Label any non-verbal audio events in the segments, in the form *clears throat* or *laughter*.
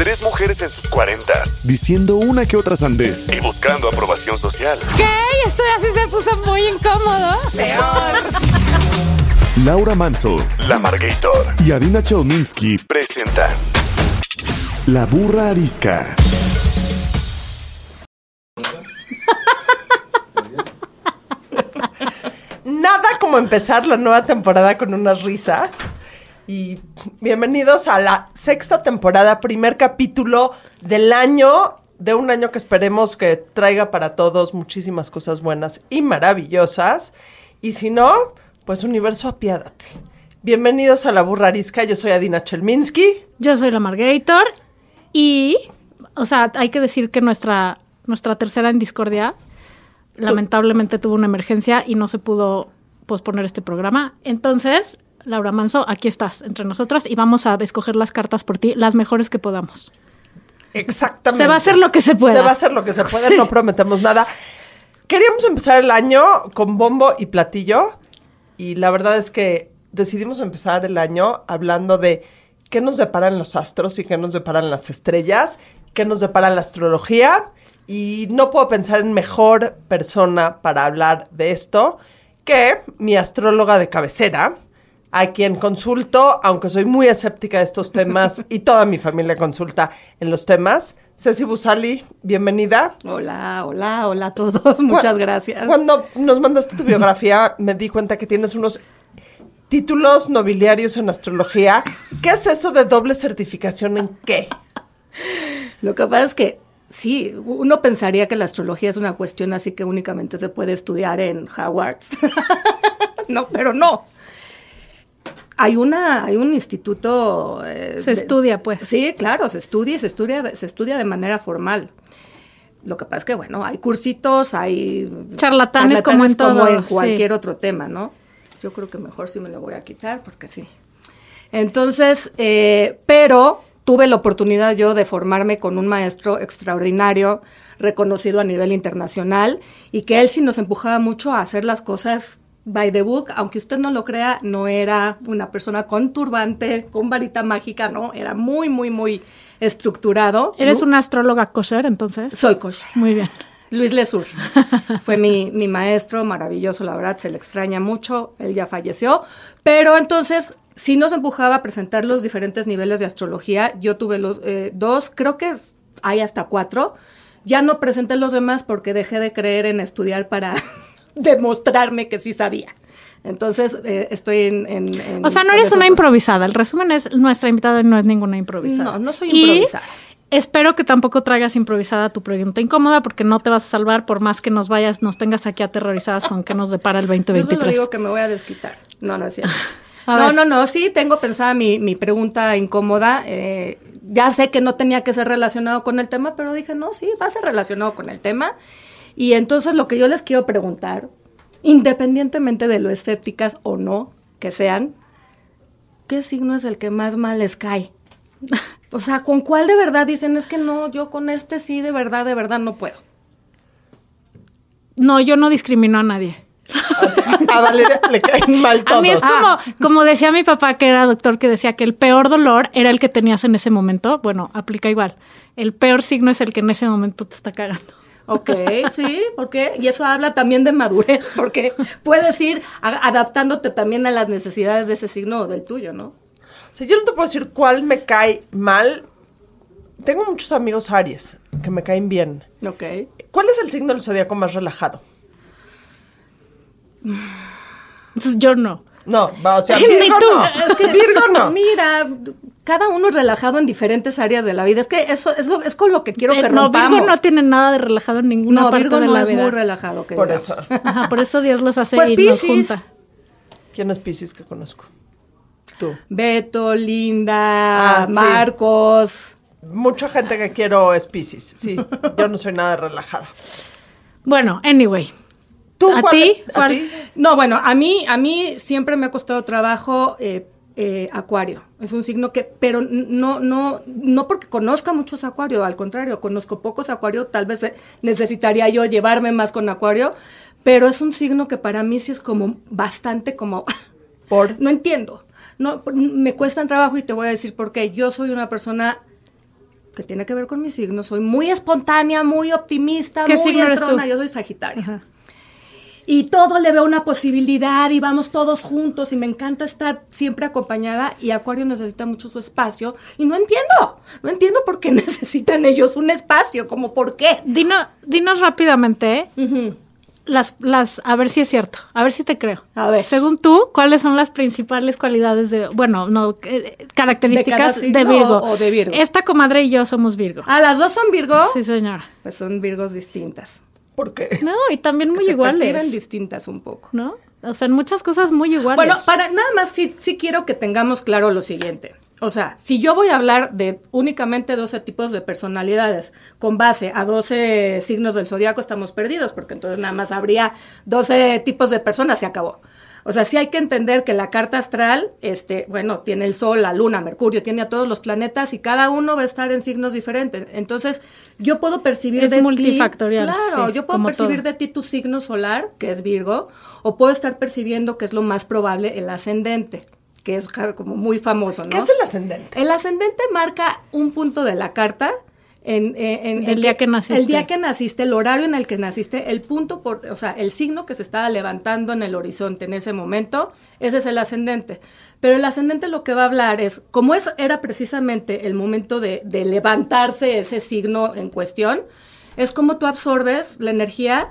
Tres mujeres en sus cuarentas, diciendo una que otra sandez y buscando aprobación social. ¿Qué? Esto así se puso muy incómodo. Peor. *laughs* Laura Manso, La Margator y Adina Chelminsky presentan La Burra Arisca. *laughs* Nada como empezar la nueva temporada con unas risas. Y bienvenidos a la sexta temporada, primer capítulo del año, de un año que esperemos que traiga para todos muchísimas cosas buenas y maravillosas. Y si no, pues universo apiádate. Bienvenidos a La Burra Arisca, yo soy Adina Chelminsky. Yo soy la Margator. Y, o sea, hay que decir que nuestra, nuestra tercera en discordia lamentablemente tuvo una emergencia y no se pudo posponer este programa. Entonces, Laura Manso, aquí estás entre nosotras y vamos a escoger las cartas por ti, las mejores que podamos. Exactamente. Se va a hacer lo que se pueda. Se va a hacer lo que se pueda, Sí. no prometemos nada. Queríamos empezar el año con bombo y platillo y la verdad es que decidimos empezar el año hablando de qué nos deparan los astros y qué nos deparan las estrellas, qué nos depara la astrología y no puedo pensar en mejor persona para hablar de esto que mi astróloga de cabecera, a quien consulto, aunque soy muy escéptica de estos temas y toda mi familia consulta en los temas. Ceci Busali, bienvenida. Hola, hola, hola a todos. Muchas gracias. Cuando nos mandaste tu biografía, me di cuenta que tienes unos títulos nobiliarios en astrología. ¿Qué es eso de doble certificación en qué? Lo que pasa es que sí, uno pensaría que la astrología es una cuestión así que únicamente se puede estudiar en Hogwarts. *laughs* no, pero no. Hay una, hay un instituto. eh, Se de- estudia, pues. Sí, claro, se estudia, y se estudia, se estudia de manera formal. Lo que pasa es que, bueno, hay cursitos, hay Charlatanes como en todo, en sí. cualquier otro tema, ¿no? Yo creo que mejor sí me lo voy a quitar porque sí. Entonces, eh, pero tuve la oportunidad yo de formarme con un maestro extraordinario, reconocido a nivel internacional, y que él sí nos empujaba mucho a hacer las cosas by the book, aunque usted no lo crea, no era una persona con turbante, con varita mágica, no, era muy, muy, muy estructurado. ¿Eres Lu- una astróloga kosher, entonces? Soy kosher. Muy bien. *laughs* Luis Lesur *laughs* fue mi, mi maestro, maravilloso, la verdad, se le extraña mucho, él ya falleció, pero entonces sí nos empujaba a presentar los diferentes niveles de astrología, yo tuve los eh, dos, creo que es- hay hasta cuatro, ya no presenté los demás porque dejé de creer en estudiar para *laughs* demostrarme que sí sabía. Entonces eh, estoy en, en- en- O sea, no eres una dos. improvisada. El resumen es, nuestra invitada no es ninguna improvisada. No, no soy Y improvisada. espero que tampoco traigas improvisada tu pregunta incómoda porque no te vas a salvar por más que nos vayas, nos tengas aquí aterrorizadas con qué nos depara el *laughs* Yo solo 2023. digo que me voy a desquitar. No, no es cierto. *laughs* No, no, no, sí, tengo pensada mi, mi pregunta incómoda. eh, ya sé que no tenía que ser relacionado con el tema, pero dije, no, sí, va a ser relacionado con el tema. Y entonces lo que yo les quiero preguntar, independientemente de lo escépticas o no que sean, ¿qué signo es el que más mal les cae? *laughs* o sea, ¿con cuál de verdad dicen es que no, yo con este sí, de verdad, de verdad no puedo? No, yo no discrimino a nadie. *laughs* A Valeria le caen mal todos. A mí es como, como decía mi papá, que era doctor, que decía que el peor dolor era el que tenías en ese momento. Bueno, aplica igual. El peor signo es el que en ese momento te está cagando. Ok, sí, porque y eso habla también de madurez, porque puedes ir a- adaptándote también a las necesidades de ese signo o del tuyo, ¿no? O sea, yo no te puedo decir cuál me cae mal. Tengo muchos amigos Aries que me caen bien. Ok. ¿Cuál es el signo del zodiaco más relajado? Entonces yo no. No, va, o sea, *laughs* Ni Virgo tú. no. Es que, Virgo no. Mira, cada uno es relajado en diferentes áreas de la vida. Es que eso, eso es con lo que quiero Eh, que no, rompamos. Virgo no tiene nada de relajado en ninguna No, parte Virgo de no la es vida. muy relajado. Que Por digamos. eso. *laughs* Ajá, por eso Dios los hace Pues y nos Piscis. junta. ¿Quién es Pisces que conozco? Tú. Beto, Linda, Ah, sí. Marcos. Mucha gente que quiero es Pisces. Sí, yo no soy nada relajada. Bueno, anyway. ¿Tú ¿A es- ti? No, bueno, a mí, a mí siempre me ha costado trabajo eh, eh, Acuario. Es un signo que, pero no, no, no porque conozca muchos Acuario, al contrario, conozco pocos Acuario, tal vez eh, necesitaría yo llevarme más con Acuario, pero es un signo que para mí sí es como bastante como, *laughs* Por. no entiendo, no, me cuestan trabajo y te voy a decir por qué. Yo soy una persona que tiene que ver con mi signo, soy muy espontánea, muy optimista, ¿Qué muy entrona, yo soy Sagitario Ajá. Y todo le veo una posibilidad y vamos todos juntos y me encanta estar siempre acompañada y Acuario necesita mucho su espacio y no entiendo, no entiendo por qué *laughs* necesitan ellos un espacio, como por qué. Dino- dinos rápidamente Ujú. las, las, a ver si es cierto, a ver si te creo. A ver. Según tú, ¿cuáles son las principales cualidades de, bueno, no, eh, características ¿De de, Virgo? o- o de Virgo? Esta comadre y yo somos Virgo. Ah, las dos son Virgo, Sí, señora. pues son Virgos distintas. ¿Por qué? *laughs* No, y también *laughs* muy se iguales. distintas un poco. ¿No? O sea, en muchas cosas muy iguales. Bueno, para nada más sí, sí quiero que tengamos claro lo siguiente. O sea, si yo voy a hablar de únicamente 12 tipos de personalidades con base a 12 signos del zodiaco, estamos perdidos, porque entonces nada más habría 12 tipos de personas, se acabó. O sea, sí hay que entender que la carta astral, este, bueno, tiene el Sol, la Luna, Mercurio, tiene a todos los planetas y cada uno va a estar en signos diferentes. Entonces, yo puedo percibir Es de ti- multifactorial, Claro, sí, yo puedo percibir todo. de ti tu signo solar, que es Virgo, o puedo estar percibiendo que es lo más probable el ascendente, que es como muy famoso, ¿no? ¿Qué es el ascendente? El ascendente marca un punto de la carta. En, en- en- en día que naciste. El día que naciste, el horario en el que naciste, el punto, por, o sea, el signo que se estaba levantando en el horizonte en ese momento, ese es el ascendente. Pero el ascendente lo que va a hablar es, como eso era precisamente el momento de, de levantarse ese signo en cuestión, es como tú absorbes la energía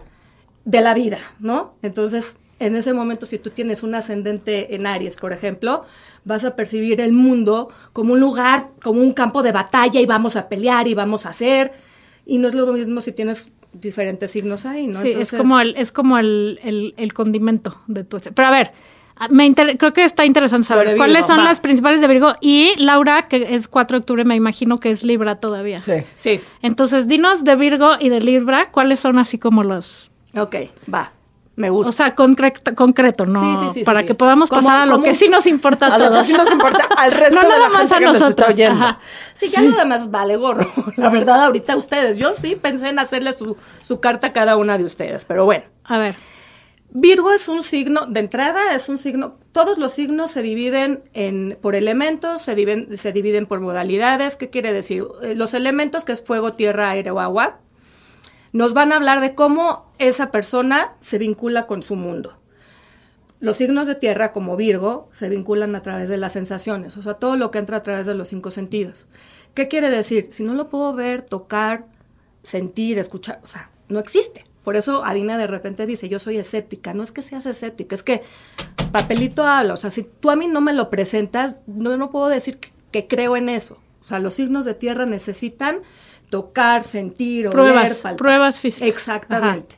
de la vida, ¿no? Entonces, en ese momento, si tú tienes un ascendente en Aries, por ejemplo, vas a percibir el mundo como un lugar, como un campo de batalla y vamos a pelear y vamos a hacer. Y no es lo mismo si tienes diferentes signos ahí, ¿no? Sí, Entonces, es como el, es como el, el- el condimento de tu... Pero a ver, me inter- creo que está interesante saber Virgo, cuáles son va. las principales de Virgo. Y Laura, que es 4 de octubre, me imagino que es Libra todavía. Sí. Sí, Entonces, dinos de Virgo y de Libra, ¿cuáles son así como los... ok, va, me gusta. O sea, concreto, concreto ¿no? Sí, sí, sí, Para que podamos pasar a lo que sí nos importa a, A lo que todos. sí nos importa *laughs* al resto No de nada la más gente a que nos está nosotros, oyendo. ajá. Sí, ya lo demás vale gorro. *laughs* La verdad, ahorita ustedes. Yo sí pensé en hacerle su, su carta a cada una de ustedes, pero bueno. A ver, Virgo es un signo, de entrada es un signo, todos los signos se dividen en, por elementos, se dividen, se dividen por modalidades. ¿Qué quiere decir? Eh, Los elementos, que es fuego, tierra, aire o agua, nos van a hablar de cómo esa persona se vincula con su mundo. Los signos de tierra, como Virgo, se vinculan a través de las sensaciones, o sea, todo lo que entra a través de los cinco sentidos. ¿Qué quiere decir? Si no lo puedo ver, tocar, sentir, escuchar, o sea, no existe. Por eso Adina de repente dice, yo soy escéptica. No es que seas escéptica, es que papelito habla. O sea, si tú a mí no me lo presentas, no, no puedo decir que, que creo en eso. O sea, los signos de tierra necesitan tocar, sentir, oler, Pruebas, pruebas físicas. Exactamente.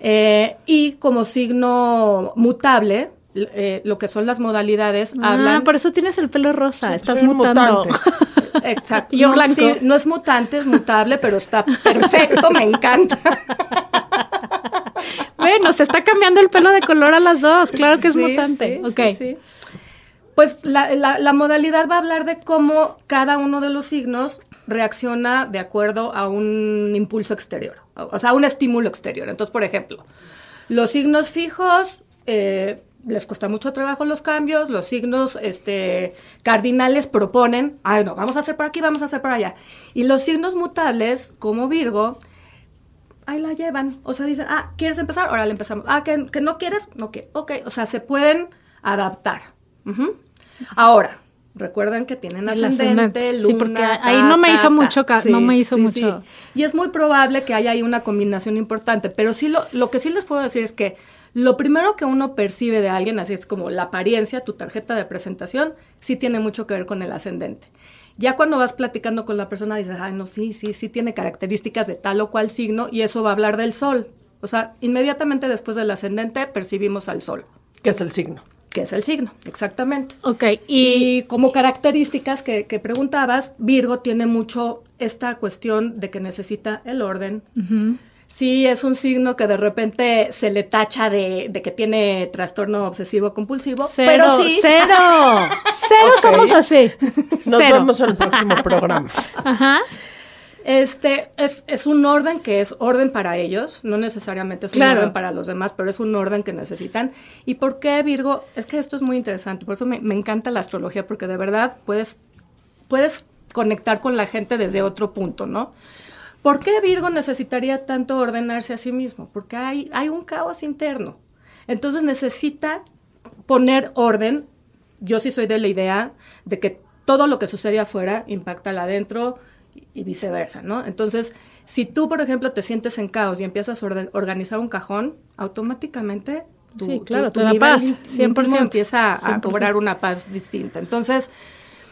Eh, y como signo mutable, eh, lo que son las modalidades ah, hablan. por eso tienes el pelo rosa, estás mutando. mutante. *laughs* Exacto. Yo no, blanco. sí, no es mutante, es mutable, pero está perfecto, me encanta. *laughs* bueno, se está cambiando el pelo de color a las dos, claro que es Sí, mutante. sí, ok. sí, sí. Pues la, la- la modalidad va a hablar de cómo cada uno de los signos reacciona de acuerdo a un impulso exterior, o sea, a un estímulo exterior. Entonces, por ejemplo, los signos fijos eh, les cuesta mucho trabajo los cambios, los signos este, cardinales proponen, ay, no, vamos a hacer por aquí, vamos a hacer por allá. Y los signos mutables, como Virgo, ahí la llevan. O sea, dicen, ah, ¿quieres empezar? Ahora le empezamos. Ah, ¿que, que no quieres? Ok, ok. O sea, se pueden adaptar. Ahora, recuerden que tienen El ascendente, ascendente. luna, Sí, porque ta, ahí no me hizo ta. mucho no me hizo mucho. Y es muy probable que haya ahí una combinación importante. Pero sí, lo, lo que sí les puedo decir es que lo primero que uno percibe de alguien, así es como la apariencia, tu tarjeta de presentación, sí tiene mucho que ver con el ascendente. Ya cuando vas platicando con la persona dices, ay, no, sí, sí, sí tiene características de tal o cual signo y eso va a hablar del sol. O sea, inmediatamente después del ascendente percibimos al sol. ¿Qué es el signo? Que es el signo, exactamente. Ok, Y, y, como características que, que preguntabas, Virgo tiene mucho esta cuestión de que necesita el orden. Sí, es un signo que de repente se le tacha de, de que tiene trastorno obsesivo compulsivo, cero, pero sí. cero, *laughs* cero somos así. Nos Cero. vemos en el próximo programa. Ajá. Este es, es un orden que es orden para ellos, no necesariamente es un orden para los demás, pero es un orden que necesitan. ¿Y por qué Virgo? Es que esto es muy interesante, por eso me, me encanta la astrología, porque de verdad puedes, puedes conectar con la gente desde otro punto, ¿no? ¿Por qué Virgo necesitaría tanto ordenarse a sí mismo? Porque hay, hay un caos interno. Entonces necesita poner orden. Yo sí soy de la idea de que todo lo que sucede afuera impacta al adentro y viceversa, ¿no? Entonces, si tú, por ejemplo, te sientes en caos y empiezas a organizar un cajón, automáticamente tu, Sí, tu- claro, tu nivel paz, ín- 100%, íntimo empieza a 100%. cobrar una paz distinta. Entonces,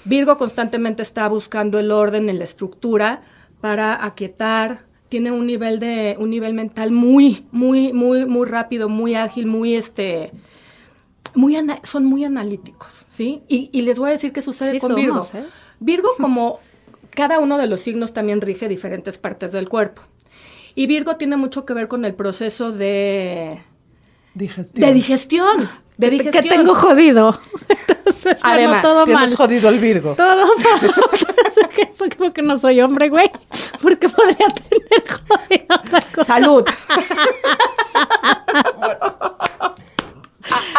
Virgo constantemente está buscando el orden en la estructura para aquietar, tiene un nivel de un nivel mental muy muy muy muy rápido, muy ágil, muy este muy ana- son muy analíticos, ¿sí? Y, y les voy a decir qué sucede Sí con Virgo. ¿eh? Virgo como cada uno de los signos también rige diferentes partes del cuerpo. Y Virgo tiene mucho que ver con el proceso de Digestión. de digestión, de digestión. Que tengo jodido. *laughs* Entonces, bueno, Además, todo Tienes mal. jodido el Virgo. Todo *laughs* mal. Porque, no soy hombre, güey. Porque podría tener jodido otra cosa. Salud. *laughs*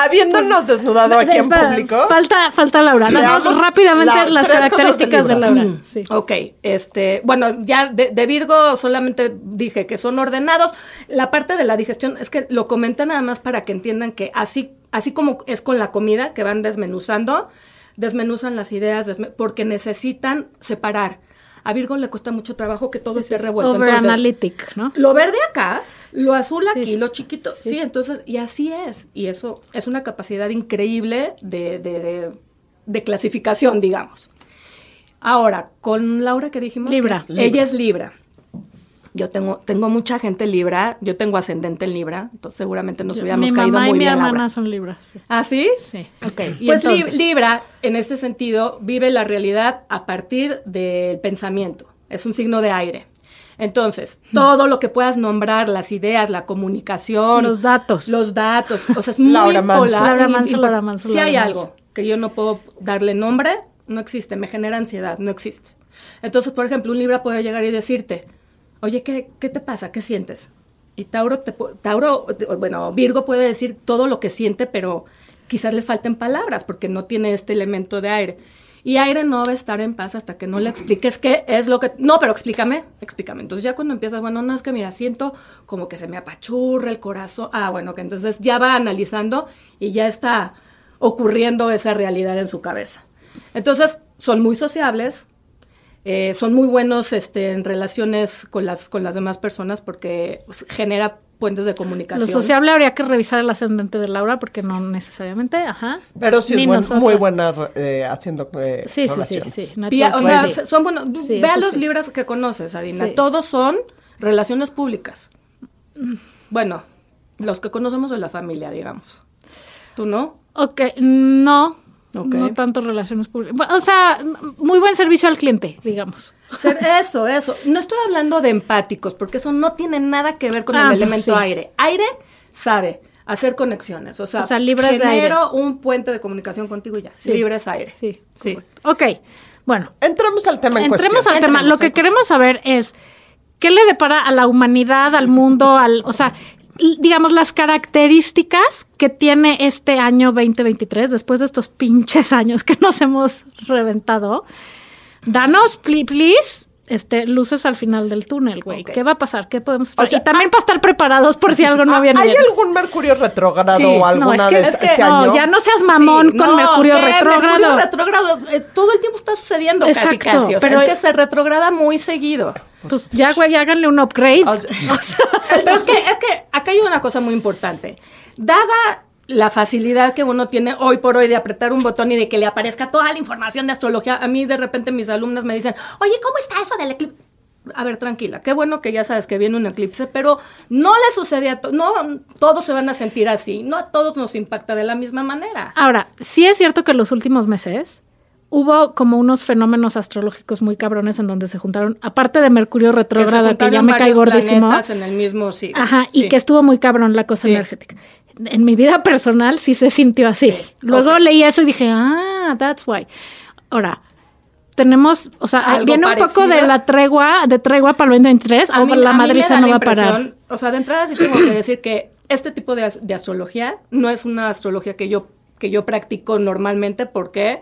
Habiéndonos desnudado aquí en público. Falta, falta Laura. Danos Veamos rápidamente la- las características de de. Laura. Sí. Ok, este, bueno, ya de, de Virgo solamente dije que son ordenados. La parte de la digestión es que lo comenté nada más para que entiendan que así, así como es con la comida, que van desmenuzando, desmenuzan las ideas, desme- porque necesitan separar. A Virgo le cuesta mucho trabajo que todo esté revuelto. Over Entonces, analytic, ¿no? lo verde acá, lo azul Sí. aquí, lo chiquito. Sí. entonces, y así es. Y eso es una capacidad increíble de, de- de- de clasificación, digamos. Ahora, con Laura que dijimos Libra. que es- ella es Libra. Yo tengo, tengo mucha gente Libra, yo tengo ascendente en Libra, entonces seguramente nos hubiéramos mi caído mamá y muy mi bien, hermana Laura. son libras. Sí. ¿Ah, sí? Sí, ok. ¿Y Pues entonces? Libra, en este sentido, vive la realidad a partir del pensamiento. Es un signo de aire. Entonces, todo lo que puedas nombrar, las ideas, la comunicación. Los datos. Los datos. O sea, es *laughs* muy Laura Manso. polar. Laura y- Manso, Laura Manso, Si Laura hay Manso. algo que yo no puedo darle nombre, no existe. Me genera ansiedad, no existe. Entonces, por ejemplo, un Libra puede llegar y decirte, oye, ¿qué, qué te pasa? ¿Qué sientes? Y Tauro, te, Tauro, bueno, Virgo puede decir todo lo que siente, pero quizás le falten palabras porque no tiene este elemento de aire. Y aire no va a estar en paz hasta que no le expliques qué es lo que... No, pero explícame, explícame. Entonces ya cuando empiezas, bueno, no es que mira, siento como que se me apachurra el corazón. Ah, bueno, que entonces ya va analizando y ya está ocurriendo esa realidad en su cabeza. Entonces son muy sociables, eh, son muy buenos este, en relaciones con las, con las demás personas porque pues, genera puentes de Lo comunicación. sociable habría que revisar el ascendente de Laura porque no necesariamente, ajá. Pero sí es buen- muy buena eh, haciendo eh, Sí, sí, sí, relaciones. sí. Pia- o sea, sí. son buenos. Sí, Ve a los sí. libros que conoces, Adina. Sí. Todos son relaciones públicas. Bueno, los que conocemos de la familia, digamos. ¿Tú no? Ok, no. No tanto relaciones públicas. O sea, muy buen servicio al cliente, digamos. Ser- eso, eso. No estoy hablando de empáticos, porque eso no tiene nada que ver con Ah, el pues elemento sí. aire. Aire sabe hacer conexiones. O sea, O sea, libres de genero un puente de comunicación contigo y ya. Sí. Libres aire. Sí, sí. correcto. Ok, bueno. Entremos al tema en Entremos cuestión. al tema. Entremos, Lo que queremos saber es qué le depara a la humanidad, al mundo, al, o sea, digamos las características que tiene este año 2023 después de estos pinches años que nos hemos reventado. Danos, pli- please, este, luces al final del túnel, güey. ¿Qué va a pasar? ¿Qué podemos esperar? O sea, y también para estar preparados por si *laughs* algo no Ah, viene ¿Hay bien. algún Mercurio retrógrado Sí, o no, alguna es que- de es este, que este no, año? ya no seas mamón Sí, con no, Mercurio retrógrado. Mercurio retrógrado, eh, todo el tiempo está sucediendo casi, Exacto, casi. O sea, pero- es que se retrograda muy seguido. Pues ya, güey, háganle un upgrade. O sea, *laughs* Pero es que, es que acá hay una cosa muy importante. Dada la facilidad que uno tiene hoy por hoy de apretar un botón y de que le aparezca toda la información de astrología, a mí de repente mis alumnas me dicen, oye, ¿cómo está eso del eclipse? a ver, tranquila, qué bueno que ya sabes que viene un eclipse, pero no le sucede a todos, no todos se van a sentir así, no a todos nos impacta de la misma manera. Ahora, sí es cierto que en los últimos meses hubo como unos fenómenos astrológicos muy cabrones en donde se juntaron, aparte de Mercurio retrógrado, que, ya me cae gordísimo. en el mismo siglo. Ajá, y que estuvo muy cabrón la cosa energética. En mi vida personal sí se sintió así. Luego leí eso y dije, ah, that's why. Ahora, tenemos, o sea, viene un poco de la tregua, de tregua para el 2023, o la madriza no va a parar. O sea, de entrada sí tengo que decir que este tipo de, de astrología no es una astrología que yo, que yo practico normalmente porque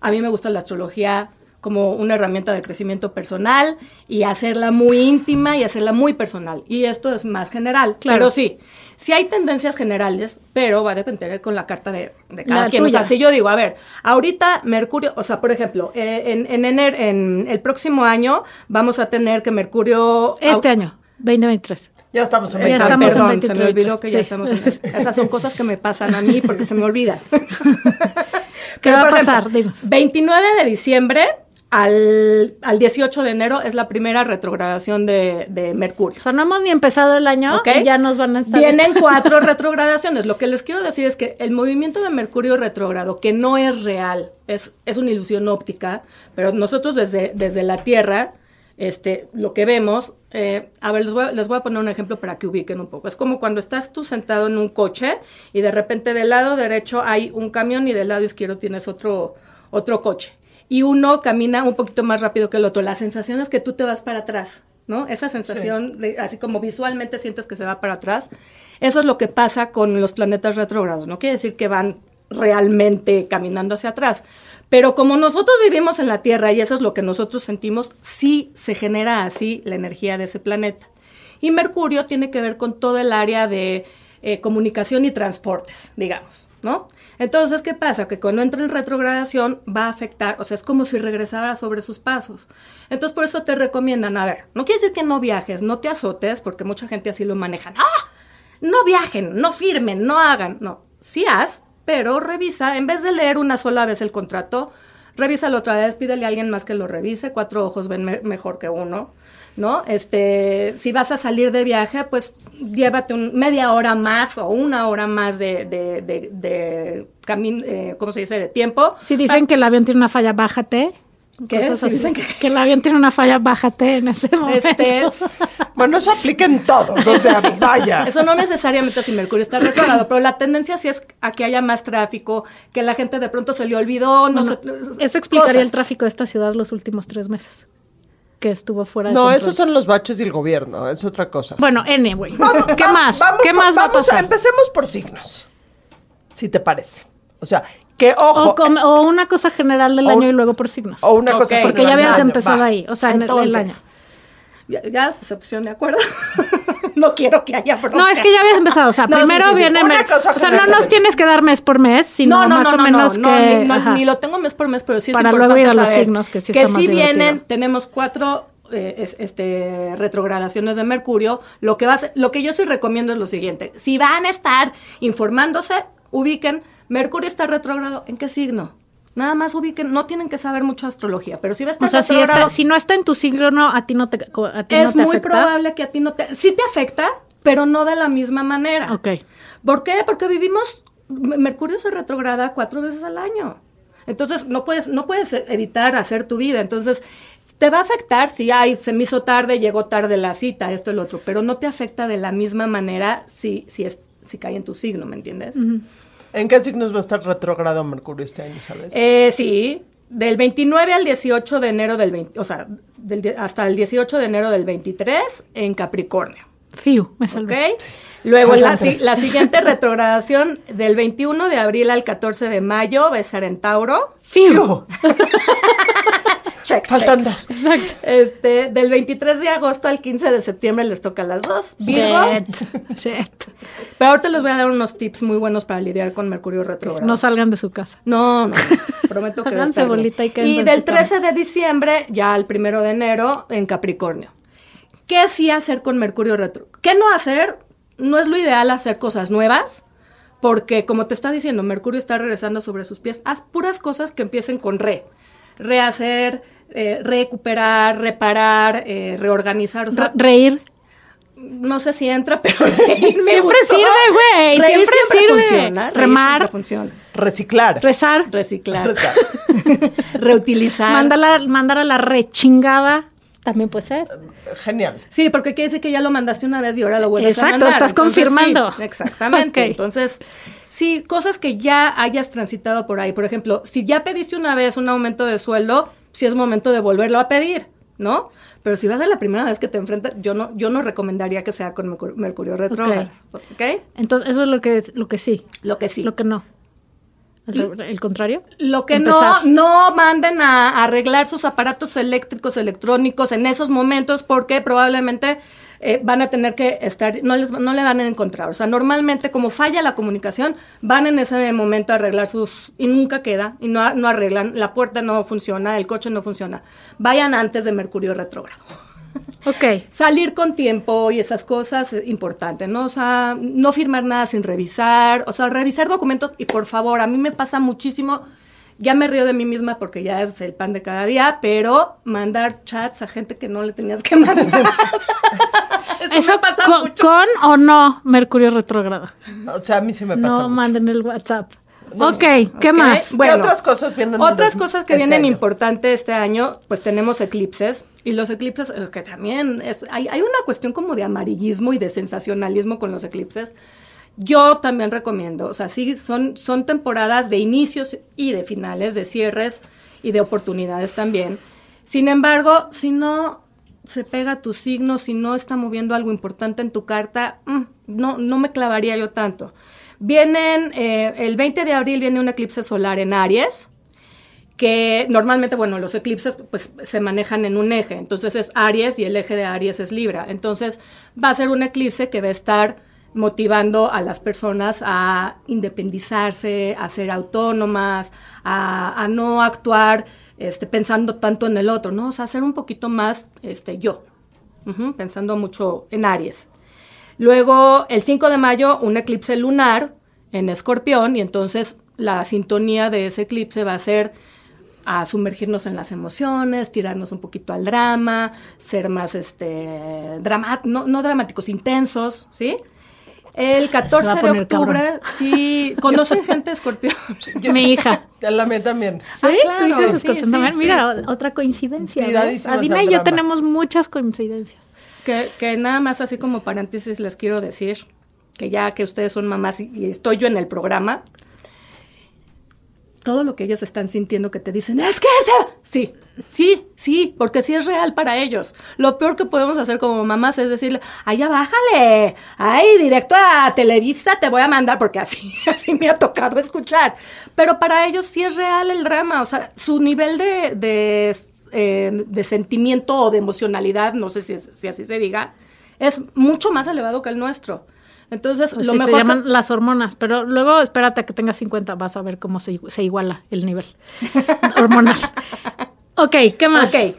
a mí me gusta la astrología como una herramienta de crecimiento personal y hacerla muy íntima y hacerla muy personal. Y esto es más general. Claro. Pero sí, sí hay tendencias generales, pero va a depender con la carta de, cada quien. O sea, si yo digo, a ver, ahorita Mercurio, o sea, por ejemplo, eh, en, en, enero, en el próximo año vamos a tener que Mercurio... Este año, 2023. Ya estamos en 2023. Perdón, se me olvidó que ya estamos en... Esas son cosas que me pasan a mí porque se me olvida. *laughs* ¿Qué va a pasar? 29 de diciembre al, al, 18 de enero es la primera retrogradación de, de, Mercurio. O sea, no hemos ni empezado el año y ya nos van a estar... Vienen cuatro *laughs* retrogradaciones. Lo que les quiero decir es que el movimiento de Mercurio retrógrado, que no es real, es, es una ilusión óptica, pero nosotros desde, desde la Tierra, este, lo que vemos... Eh, a ver, les voy, les voy a poner un ejemplo para que ubiquen un poco. Es como cuando estás tú sentado en un coche y de repente del lado derecho hay un camión y del lado izquierdo tienes otro, otro coche y uno camina un poquito más rápido que el otro. La sensación es que tú te vas para atrás, ¿no? Esa sensación, de, así como visualmente sientes que se va para atrás. Eso es lo que pasa con los planetas retrógrados. No quiere decir que van realmente caminando hacia atrás. Pero como nosotros vivimos en la Tierra y eso es lo que nosotros sentimos, sí se genera así la energía de ese planeta. Y Mercurio tiene que ver con todo el área de eh, comunicación y transportes, digamos, ¿no? Entonces, ¿qué pasa? Que cuando entra en retrogradación va a afectar, o sea, es como si regresara sobre sus pasos. Entonces, por eso te recomiendan, a ver, no quiere decir que no viajes, no te azotes, porque mucha gente así lo maneja. ¡Ah! No viajen, no firmen, no hagan. No, sí haz, pero revisa, en vez de leer una sola vez el contrato, revísalo otra vez, pídele a alguien más que lo revise, cuatro ojos ven mejor que uno. ¿No? Este, si vas a salir de viaje, pues llévate un, media hora más o una hora más de, de, de, camino, eh, ¿cómo se dice?, de tiempo. Si dicen que el avión tiene una falla, bájate. ¿Qué? Si dicen que... el avión tiene una falla, bájate en ese momento. Este Bueno, eso aplica en todos, o sea, vaya. Eso no necesariamente si Mercurio está retrogrado, pero la tendencia sí es a que haya más tráfico, que la gente de pronto se le olvidó. No eso explicaría el tráfico de esta ciudad los últimos tres meses que estuvo fuera de No, esos son los baches del gobierno, es otra cosa. Bueno, anyway. ¿Qué más? ¿Qué más va a pasar? empecemos por signos, si te parece. O sea, que ojo. O, una cosa general del año y luego por signos. O una cosa Porque ya habías empezado ahí, o sea, en el, año. Ya, se pusieron de acuerdo. *laughs* *laughs* no quiero que haya bronca. No, es que ya habías empezado. O sea, *laughs* primero viene. o sea, no nos tienes que dar mes por mes, sino más o menos que. Ni, ni, lo tengo mes por mes, pero sí es Para importante luego ir a los signos, que sí que está sí vienen, tenemos cuatro eh, este, retrogradaciones de Mercurio, lo que, va lo que yo sí recomiendo es lo siguiente. Si van a estar informándose, ubiquen, Mercurio está retrógrado, ¿en qué signo? Nada más ubiquen, no tienen que saber mucho astrología, pero si va a estar si, no está en tu siglo, no, a ti no te, a ti Es muy probable que a ti no te... Sí te afecta, pero no de la misma manera. Ok. ¿Por qué? Porque vivimos... Mercurio se retrograda cuatro veces al año. Entonces, no puedes, no puedes evitar hacer tu vida. Entonces, te va a afectar si, ay, se me hizo tarde, llegó tarde la cita, esto, el otro, pero no te afecta de la misma manera si, si, es, si cae en tu signo, ¿me entiendes? ¿En qué signos va a estar retrogrado Mercurio este año, sabes? Eh, sí, del 29 al 18 de enero del 20, o sea, hasta el 18 de enero del 23 en Capricornio. Fiu, me salvé. Luego la, siguiente *laughs* retrogradación del 21 de abril al 14 de mayo va a estar en Tauro. Fiu. *laughs* check. Faltan dos. Exacto. Este, del 23 de agosto al 15 de septiembre les toca a las dos. Virgo. Pero ahorita les voy a dar unos tips muy buenos para lidiar con Mercurio retrógrado. No salgan de su casa. No, no. Prometo que va bolita y, y del 13 de diciembre ya al 1 de enero en Capricornio. ¿Qué sí hacer con Mercurio retro? ¿Qué no hacer? No es lo ideal hacer cosas nuevas, porque como te está diciendo, Mercurio está regresando sobre sus pies. Haz puras cosas que empiecen con re rehacer, eh, recuperar, reparar, eh, reorganizar. O sea, Re- reír. no sé si entra, pero *laughs* reír me Siempre gustó. sirve, güey, Reír siempre sirve. funciona. Remar. siempre funciona. Reciclar. Rezar. Reciclar. *laughs* Reutilizar. Mándala, mandar a la rechingada. También puede ser. Genial. Sí, porque quiere decir que ya lo mandaste una vez y ahora lo vuelves a Exacto, mandar. estás Entonces, confirmando. sí, exactamente. Entonces, sí, cosas que ya hayas transitado por ahí. Por ejemplo, si ya pediste una vez un aumento de sueldo, sí es momento de volverlo a pedir, ¿no? Pero si vas a la primera vez que te enfrentas, yo no, yo no recomendaría que sea con Mercur- Mercurio retrógrado. ¿Ok? Entonces, eso es lo que, lo que sí. Lo que sí. Lo que no. El, el contrario. Lo que Empezar. no, no manden a, a arreglar sus aparatos eléctricos, electrónicos en esos momentos porque probablemente eh, van a tener que estar, no, les, no le van a encontrar. O sea, normalmente como falla la comunicación, van en ese momento a arreglar sus, y nunca queda, y no, no arreglan, la puerta no funciona, el coche no funciona. Vayan antes de Mercurio retrógrado. Ok. *laughs* Salir con tiempo y esas cosas es importante, ¿no? O sea, no firmar nada sin revisar, o sea, revisar documentos y por favor, a mí me pasa muchísimo, ya me río de mí misma porque ya es el pan de cada día, pero mandar chats a gente que no le tenías que mandar. *laughs* Eso, Eso pasa con, mucho. con o no Mercurio retrógrado. O sea, a mí sí me pasa. No mucho. manden el WhatsApp. Ok, ¿qué más? ¿Qué otras cosas vienen Otras de- cosas que este vienen año? importantes este año, pues tenemos eclipses. Y los eclipses, que también es, hay, hay una cuestión como de amarillismo y de sensacionalismo con los eclipses. Yo también recomiendo, o sea, sí, son, son temporadas de inicios y de finales, de cierres y de oportunidades también. Sin embargo, si no se pega tu signo, si no está moviendo algo importante en tu carta, mm, no, no me clavaría yo tanto. Vienen, eh, el 20 de abril viene un eclipse solar en Aries, que normalmente, bueno, los eclipses pues se manejan en un eje, entonces es Aries y el eje de Aries es Libra. Entonces va a ser un eclipse que va a estar motivando a las personas a independizarse, a ser autónomas, a, no actuar este, pensando tanto en el otro, ¿no? O sea, ser un poquito más este, yo, pensando mucho en Aries. Luego, el 5 de mayo, un eclipse lunar en Escorpión, y entonces la sintonía de ese eclipse va a ser a sumergirnos en las emociones, tirarnos un poquito al drama, ser más este drama, no, no dramáticos, intensos, ¿sí? El 14 va a de octubre, cabrón. sí, *laughs* conocen gente escorpión. *laughs* Mi hija. A la mía también. ¿Sí? Ah, claro, ¿Tú dices sí, Escorpión sí, también? sí. Mira, otra coincidencia. Tiradísimas Adina y yo tenemos muchas coincidencias. Que, que nada más así como paréntesis les quiero decir que ya que ustedes son mamás y, y estoy yo en el programa, todo lo que ellos están sintiendo que te dicen, es que ese... Sí, sí, sí, porque sí es real para ellos. Lo peor que podemos hacer como mamás es decirle, ay, ya bájale, ay, directo a Televisa te voy a mandar, porque así, *laughs* así me ha tocado escuchar. Pero para ellos sí es real el drama, o sea, su nivel de, de, eh, de sentimiento o de emocionalidad, no sé si, si así se diga, es mucho más elevado que el nuestro. Entonces, Pues lo sí, mejor se que- llaman las hormonas, pero luego espérate a que tengas 50, vas a ver cómo se, se iguala el nivel *laughs* hormonal. Ok, ¿qué más? Ok.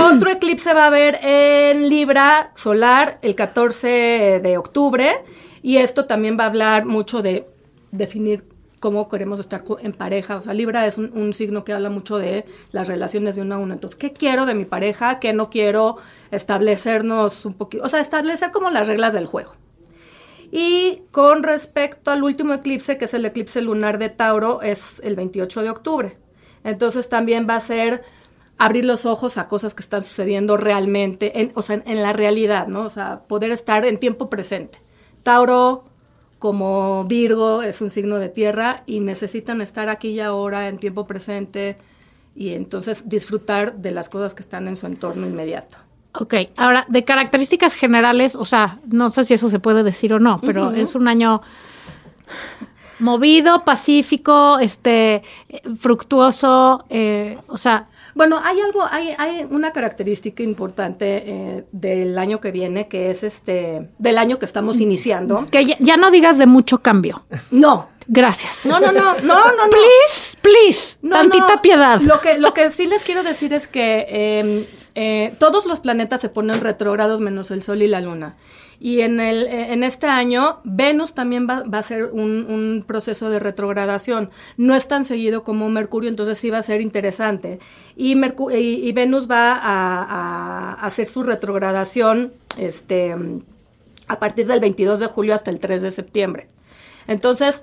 *clears throat* Otro eclipse va a haber en Libra solar el 14 de octubre. Y esto también va a hablar mucho de definir cómo queremos estar en pareja. O sea, Libra es un, un signo que habla mucho de las relaciones de uno a uno. Entonces, ¿qué quiero de mi pareja? ¿Qué no quiero? Establecernos un poquito. O sea, establecer como las reglas del juego. Y con respecto al último eclipse, que es el eclipse lunar de Tauro, es el 28 de octubre. Entonces también va a ser abrir los ojos a cosas que están sucediendo realmente, en, o sea, en, en la realidad, ¿no? O sea, poder estar en tiempo presente. Tauro, como Virgo, es un signo de tierra y necesitan estar aquí y ahora en tiempo presente y entonces disfrutar de las cosas que están en su entorno inmediato. Ok, ahora, de características generales, o sea, no sé si eso se puede decir o no, pero es un año movido, pacífico, este, fructuoso, eh, o sea, Bueno, hay algo, hay, hay una característica importante eh, del año que viene, que es este, del año que estamos iniciando. que ya, ya no digas de mucho cambio. No, Gracias. no, no, no, no, no, no. Please, please, No, tantita no. piedad. Lo que, lo que sí les quiero decir es que eh, eh, todos los planetas se ponen retrógrados menos el Sol y la Luna. Y en, el, eh, en este año, Venus también va, a ser un, proceso de retrogradación. No es tan seguido como Mercurio, entonces sí va a ser interesante. Y, y, Venus va a, a, hacer su retrogradación este, a partir del 22 de julio hasta el 3 de septiembre. Entonces,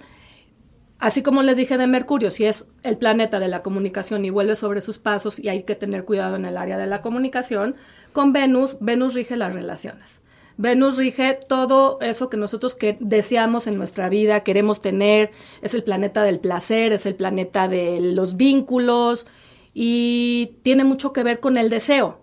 Así como les dije de Mercurio, si es el planeta de la comunicación y vuelve sobre sus pasos y hay que tener cuidado en el área de la comunicación, con Venus, Venus rige las relaciones. Venus rige todo eso que nosotros que deseamos en nuestra vida, queremos tener, es el planeta del placer, es el planeta de los vínculos y tiene mucho que ver con el deseo.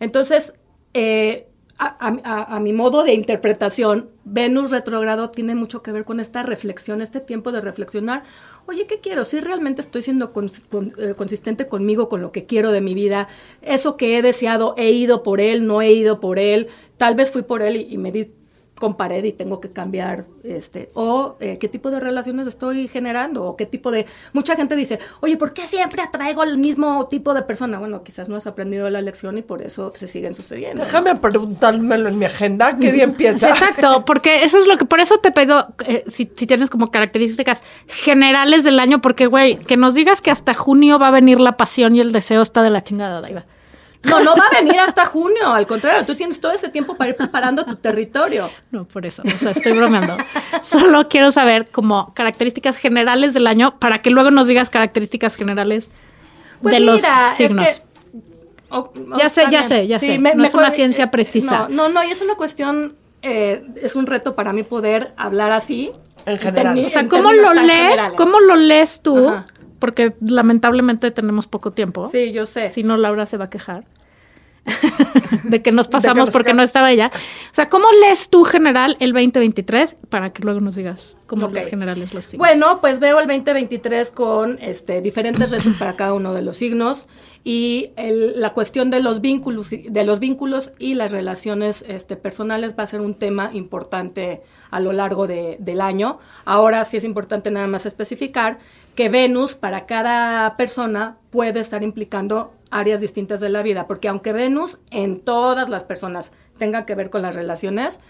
Entonces, eh, a, a, a, mi modo de interpretación, Venus retrógrado tiene mucho que ver con esta reflexión, este tiempo de reflexionar, oye, ¿qué quiero? Si realmente estoy siendo eh, consistente conmigo, con lo que quiero de mi vida, eso que he deseado, he ido por él, no he ido por él, tal vez fui por él y me di con pared y tengo que cambiar, este, o eh, qué tipo de relaciones estoy generando, o qué tipo de... Mucha gente dice, oye, ¿por qué siempre atraigo al mismo tipo de persona? Bueno, quizás no has aprendido la lección y por eso te siguen sucediendo. Déjame ¿no? preguntármelo en mi agenda, ¿qué día empieza? Exacto, porque eso es lo que, por eso te pido, eh, si, si, tienes como características generales del año, porque, güey, que nos digas que hasta junio va a venir la pasión y el deseo está de la chingada, Daiva. No, no va a venir hasta junio, al contrario, tú tienes todo ese tiempo para ir preparando tu territorio. No, por eso, o sea, estoy bromeando. Solo quiero saber como características generales del año para que luego nos digas características generales pues de mira, los signos. Es que, oh, oh, ya sé, ya sé, ya sí, sé. Me, no me es una ciencia precisa. No, no, no, y es una cuestión, eh, es un reto para mí poder hablar así. En general. o sea, ¿cómo lo lees? Generales. ¿Cómo lo lees tú? Ajá. Porque lamentablemente tenemos poco tiempo. Sí, yo sé. Si no, Laura se va a quejar. *laughs* de que nos pasamos que nos porque no estaba ella. O sea, ¿cómo lees tú general el 2023 para que luego nos digas cómo okay. lees generales los signos? Bueno, pues veo el 2023 con este, diferentes retos para cada uno de los signos y el, la cuestión de los vínculos de los vínculos y las relaciones este, personales va a ser un tema importante a lo largo de, del año. Ahora sí es importante nada más especificar que Venus para cada persona puede estar implicando áreas distintas de la vida, porque aunque Venus en todas las personas tenga que ver con las relaciones,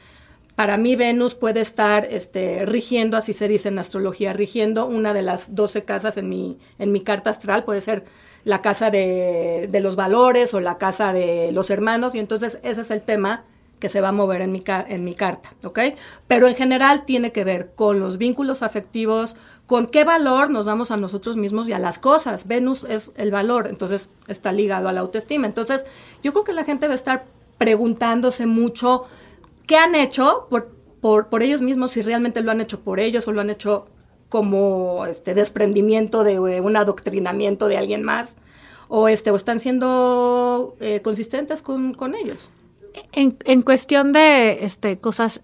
para mí Venus puede estar este, rigiendo, así se dice en astrología, rigiendo una de las 12 casas en mi, en mi carta astral, puede ser la casa de, de los valores o la casa de los hermanos, y entonces ese es el tema que se va a mover en mi, en mi carta, ¿ok? Pero en general tiene que ver con los vínculos afectivos, con qué valor nos damos a nosotros mismos y a las cosas. Venus es el valor, entonces está ligado a la autoestima. Entonces, yo creo que la gente va a estar preguntándose mucho qué han hecho por, por, por ellos mismos, si realmente lo han hecho por ellos o lo han hecho como este desprendimiento de un adoctrinamiento de alguien más, o, este, o están siendo eh, consistentes con, con ellos en, en cuestión de este, cosas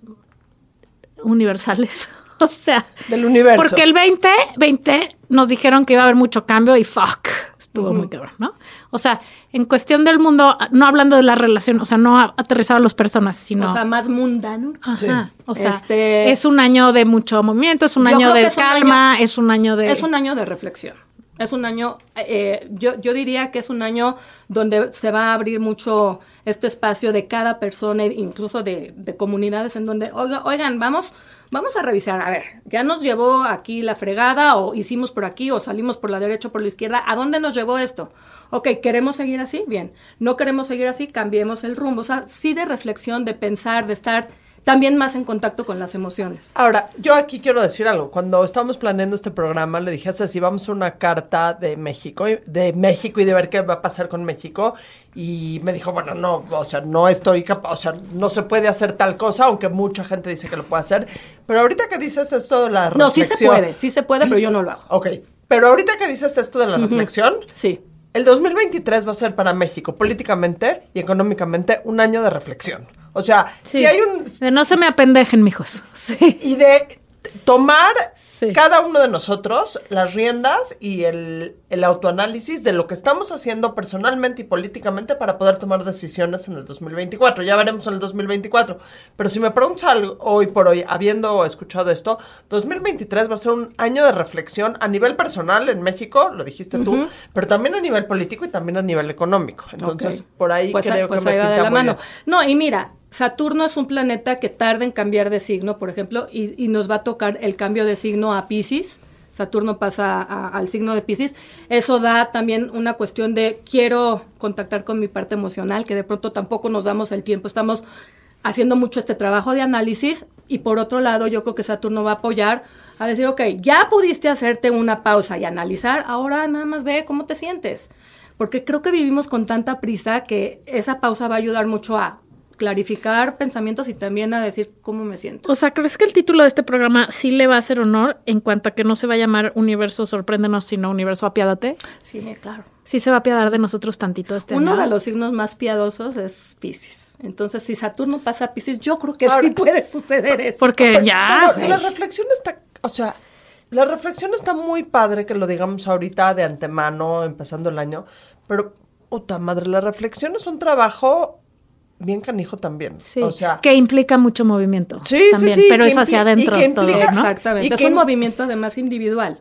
universales. *laughs* o sea, del universo. Porque el 2020 nos dijeron que iba a haber mucho cambio y fuck, estuvo uh -huh. muy cabrón, ¿no? O sea, en cuestión del mundo, no hablando de la relación, o sea, no aterrizado a las personas, sino. O sea, más mundano. Ajá. Sí. O sea, este... es un año de mucho movimiento, es un Yo año de es calma, año, es un año de. Es un año de reflexión. Es un año, eh, yo, yo diría que es un año donde se va a abrir mucho este espacio de cada persona, incluso de, de comunidades en donde, oiga, oigan, vamos, vamos a revisar, a ver, ya nos llevó aquí la fregada o hicimos por aquí o salimos por la derecha o por la izquierda, ¿a dónde nos llevó esto? Ok, ¿queremos seguir así? Bien. ¿No queremos seguir así? Cambiemos el rumbo. O sea, sí de reflexión, de pensar, de estar también más en contacto con las emociones. Ahora, yo aquí quiero decir algo. Cuando estábamos planeando este programa, le dije a Ceci, vamos a una carta de México, de México y de ver qué va a pasar con México. Y me dijo, bueno, no, o sea, no estoy capaz, o sea, no se puede hacer tal cosa, aunque mucha gente dice que lo puede hacer. Pero ahorita que dices esto de la reflexión... No, sí se puede, sí se puede, pero yo no lo hago. Ok, pero ahorita que dices esto de la uh -huh. reflexión... Sí. El 2023 va a ser para México políticamente y económicamente un año de reflexión. O sea, sí. si hay un... De no se me apendejen, mijos. *laughs* Sí. Y de tomar Sí. cada uno de nosotros las riendas y el, el autoanálisis de lo que estamos haciendo personalmente y políticamente para poder tomar decisiones en el 2024. Ya veremos en el 2024. Pero si me preguntas algo hoy por hoy, habiendo escuchado esto, 2023 va a ser un año de reflexión a nivel personal en México, lo dijiste tú, pero también a nivel político y también a nivel económico. Entonces, por ahí pues, creo pues que me va de la mano. bien. No, y mira, Saturno es un planeta que tarda en cambiar de signo, por ejemplo, y, nos va a tocar el cambio de signo a Pisces. Saturno pasa a- al signo de Pisces. Eso da también una cuestión de quiero contactar con mi parte emocional, que de pronto tampoco nos damos el tiempo. Estamos haciendo mucho este trabajo de análisis y por otro lado yo creo que Saturno va a apoyar a decir, ok, ya pudiste hacerte una pausa y analizar, ahora nada más ve cómo te sientes. Porque creo que vivimos con tanta prisa que esa pausa va a ayudar mucho a clarificar pensamientos y también a decir cómo me siento. O sea, ¿crees que el título de este programa sí le va a hacer honor en cuanto a que no se va a llamar Universo Sorpréndenos, sino Universo Apiádate? Sí, claro. Sí se va a apiadar de nosotros tantito este Uno año. de los signos más piadosos es Pisces. Entonces, si Saturno pasa a Pisces, yo creo que Ahora- sí puede suceder eso. Porque Pero- ya, pero la reflexión está, o sea, la reflexión está muy padre que lo digamos ahorita de antemano, empezando el año, pero, puta madre, la reflexión es un trabajo bien canijo también. Sí, O sea, que implica mucho movimiento. Sí, sí, también, sí, pero que es hacia y adentro todo. Exactamente. Y es que- un movimiento además individual.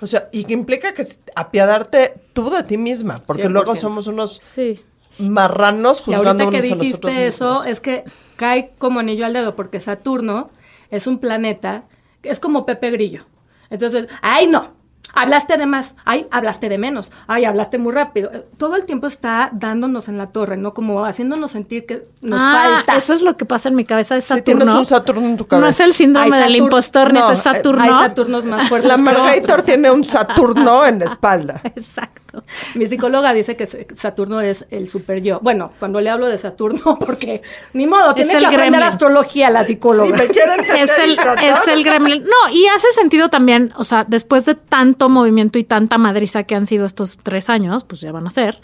o sea, y que implica que apiadarte tú de ti misma, porque 100%. luego somos unos Sí. marranos Y ahorita que unos a nosotros dijiste eso, mismos. es que cae como anillo al dedo, porque Saturno es un planeta, es como Pepe Grillo. Entonces, ay no, hablaste de más, ay, hablaste de menos, ay, hablaste muy rápido. Todo el tiempo está dándonos en la torre, ¿no? Como haciéndonos sentir que nos Ah, falta. Eso es lo que pasa en mi cabeza, es Sí, Saturno. tienes un Saturno en tu No cabeza. es el síndrome del impostor, ni no, ese Saturno. Hay Saturnos más *laughs* fuertes. La Margator tiene un Saturno *laughs* en la espalda. Exacto. Mi psicóloga dice que Saturno es el super yo. Bueno, cuando le hablo de Saturno, *laughs* porque ni modo, tiene que aprender gremlin. astrología la psicóloga. Si me quieren Es el, es el gremlin. No, y hace sentido también, o sea, después de tanto movimiento y tanta madriza que han sido estos tres años, pues ya van a ser,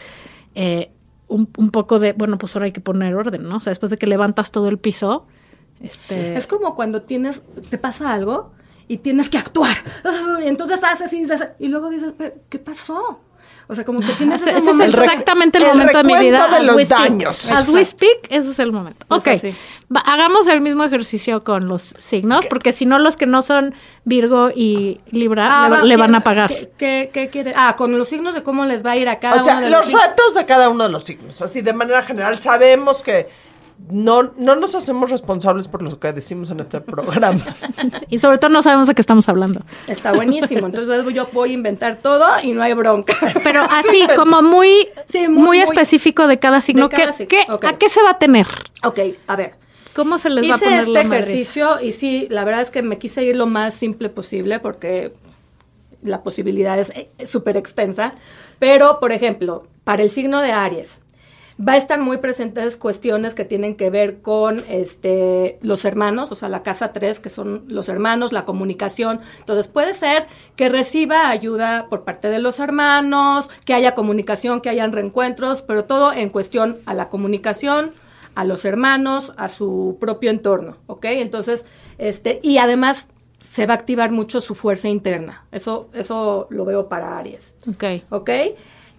eh, un, poco de, bueno, pues ahora hay que poner orden, ¿no? O sea, después de que levantas todo el piso, este... Es como cuando tienes, te pasa algo y tienes que actuar. Ay, entonces haces y y luego dices, "Pero, ¿qué pasó? O sea, como que tienes Ese, *laughs* ese, ese es exactamente el, el momento de mi vida. de as los we speak. daños. As we speak, ese es el momento. Ok. Va, hagamos el mismo ejercicio con los signos, porque si no, los que no son Virgo y Libra Ah, le, va, le ¿qué- van a pagar. ¿qué, qué, qué quiere? Ah, con los signos de cómo les va a ir a cada o sea, uno de los signos. retos de cada uno de los signos. Así, de manera general, sabemos que no, no nos hacemos responsables por lo que decimos en este programa. *laughs* Y sobre todo no sabemos de qué estamos hablando. Está buenísimo. Entonces yo voy a inventar todo y no hay bronca. Pero así, como muy, Sí, muy, específico de cada signo, De cada ¿qué- signo, qué-. ¿a qué se va a tener? ok, a ver. ¿Cómo se les va a Hice poner este la ejercicio y sí, la verdad es que me quise ir lo más simple posible porque la posibilidad es eh, súper extensa. Pero, por ejemplo, para el signo de Aries, va a estar muy presentes cuestiones que tienen que ver con este, los hermanos, o sea, la casa 3, que son los hermanos, la comunicación. Entonces, puede ser que reciba ayuda por parte de los hermanos, que haya comunicación, que hayan reencuentros, pero todo en cuestión a la comunicación, a los hermanos, a su propio entorno, ¿ok? Entonces, este, y además se va a activar mucho su fuerza interna. Eso, eso lo veo para Aries. Ok. ¿ok?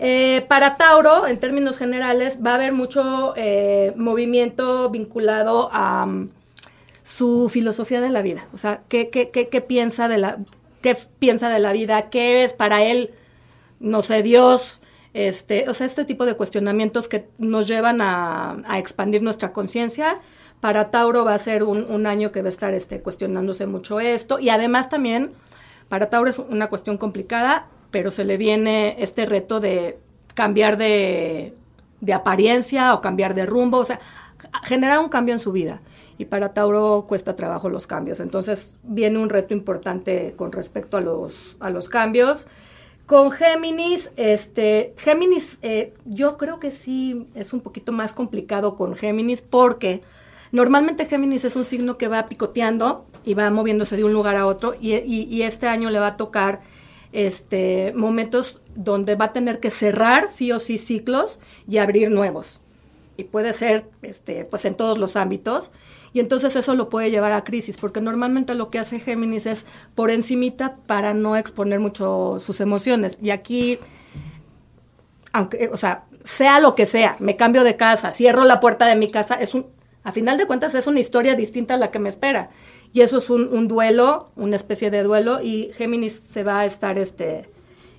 Eh, para Tauro, en términos generales, va a haber mucho eh, movimiento vinculado a mm, su filosofía de la vida. O sea, ¿qué, qué, qué, qué piensa de la, qué piensa de la vida? ¿Qué es para él, no sé, Dios? Este, o sea, este tipo de cuestionamientos que nos llevan a, expandir nuestra conciencia. Para Tauro va a ser un, un año que va a estar este, cuestionándose mucho esto. Y además también, para Tauro es una cuestión complicada, pero se le viene este reto de cambiar de, de apariencia o cambiar de rumbo, o sea, generar un cambio en su vida. Y para Tauro cuesta trabajo los cambios. Entonces viene un reto importante con respecto a los, a los cambios. Con Géminis, este, Géminis, eh, yo creo que sí es un poquito más complicado con Géminis porque normalmente Géminis es un signo que va picoteando y va moviéndose de un lugar a otro y, y- y este año le va a tocar este, momentos donde va a tener que cerrar sí o sí ciclos y abrir nuevos. y puede ser este, pues en todos los ámbitos. Y entonces eso lo puede llevar a crisis, porque normalmente lo que hace Géminis es por encimita para no exponer mucho sus emociones. Y aquí, aunque, o sea, sea lo que sea, me cambio de casa, cierro la puerta de mi casa, es un, a final de cuentas es una historia distinta a la que me espera. Y eso es un, duelo, una especie de duelo, y Géminis se va a estar este,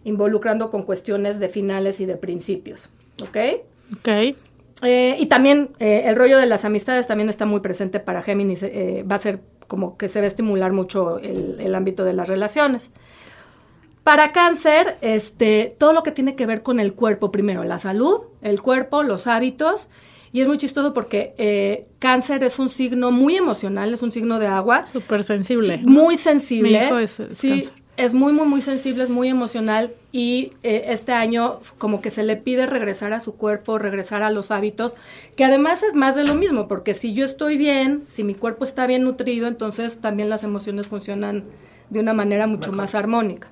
involucrando con cuestiones de finales y de principios. ¿Ok? Ok. Eh, y también eh, el rollo de las amistades también está muy presente para Géminis. Eh, va a ser como que se va a estimular mucho el, el, ámbito de las relaciones. Para cáncer, este, todo lo que tiene que ver con el cuerpo, primero, la salud, el cuerpo, los hábitos y es muy chistoso porque eh, cáncer es un signo muy emocional, es un signo de agua. Súper sensible. muy sensible. Mi hijo es, sí, es muy, muy, muy sensible, es muy emocional y eh, este año como que se le pide regresar a su cuerpo, regresar a los hábitos, que además es más de lo mismo, porque si yo estoy bien, si mi cuerpo está bien nutrido, entonces también las emociones funcionan de una manera mucho más armónica.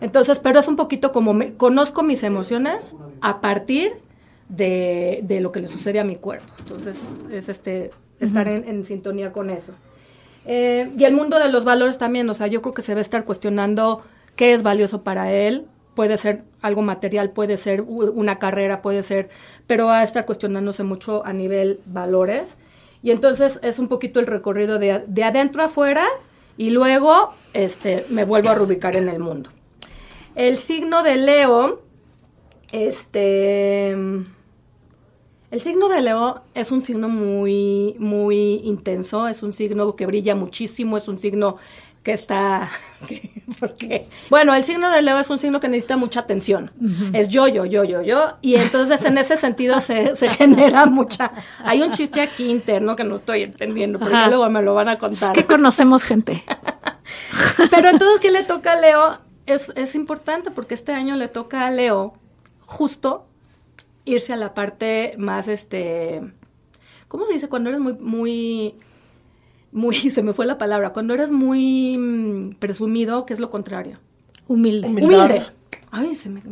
Entonces, pero es un poquito como me, conozco mis emociones a partir de, de, lo que le sucede a mi cuerpo. Entonces, es este, estar en, en, sintonía con eso. Eh, y el mundo de los valores también, o sea, yo creo que se va a estar cuestionando qué es valioso para él. Puede ser algo material, puede ser una carrera, puede ser, pero va a estar cuestionándose mucho a nivel valores. Y entonces es un poquito el recorrido de, de adentro a afuera y luego este, me vuelvo a rubicar en el mundo. El signo de Leo, este el signo de Leo es un signo muy, muy intenso, es un signo que brilla muchísimo, es un signo que está... *laughs* porque, bueno, el signo de Leo es un signo que necesita mucha atención. Es yo, yo, yo, yo, yo. Y entonces en ese sentido se, se genera mucha... Hay un chiste aquí interno que no estoy entendiendo, pero ya luego me lo van a contar. Es que conocemos gente. *laughs* pero entonces, ¿qué le toca a Leo? Es, es importante porque este año le toca a Leo justo irse a la parte más, este, ¿cómo se dice? Cuando eres muy, muy, muy, *laughs* se me fue la palabra, cuando eres muy mm, presumido, ¿qué es lo contrario? Humilde. Humilde. Ay, se me...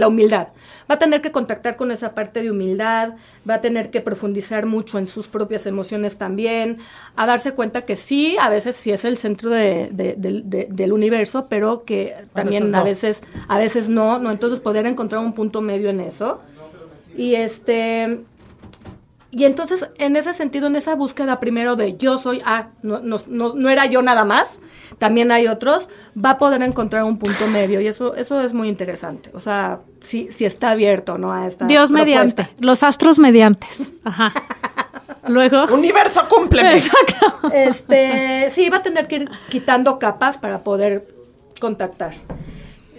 La humildad. Va a tener que contactar con esa parte de humildad, va a tener que profundizar mucho en sus propias emociones también, a darse cuenta que sí, a veces sí es el centro de, de, de, del universo, pero que también a veces, no. a veces no, no, entonces poder encontrar un punto medio en eso. Y este y entonces, en ese sentido, en esa búsqueda primero de yo soy, ah, no, no, no, no, era yo nada más, también hay otros, va a poder encontrar un punto medio y eso, eso es muy interesante. O sea, si, si está abierto, ¿no? A esta Dios propuesta. mediante, los astros mediantes. Ajá. Luego. *laughs* Universo, cúmpleme. Exacto. Este, sí, va a tener que ir quitando capas para poder contactar.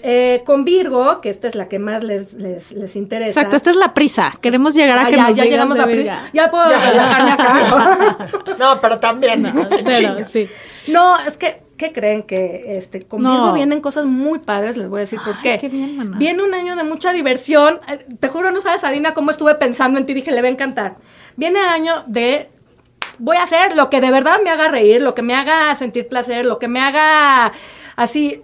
Eh, con Virgo, que esta es la que más les, les, les, interesa. Exacto, esta es la prisa. Queremos llegar a ah, que ya, nos ya llegamos a prisa. Ya puedo relajarme acá. *laughs* no, pero también. No, *laughs* pero, sí. no, es que, ¿qué creen? Que este, con no. Virgo vienen cosas muy padres, les voy a decir Ay, por qué. qué bien, maná. Viene un año de mucha diversión. Te juro, no sabes, Adina, cómo estuve pensando en ti. Dije, le va a encantar. Viene año de voy a hacer lo que de verdad me haga reír, lo que me haga sentir placer, lo que me haga así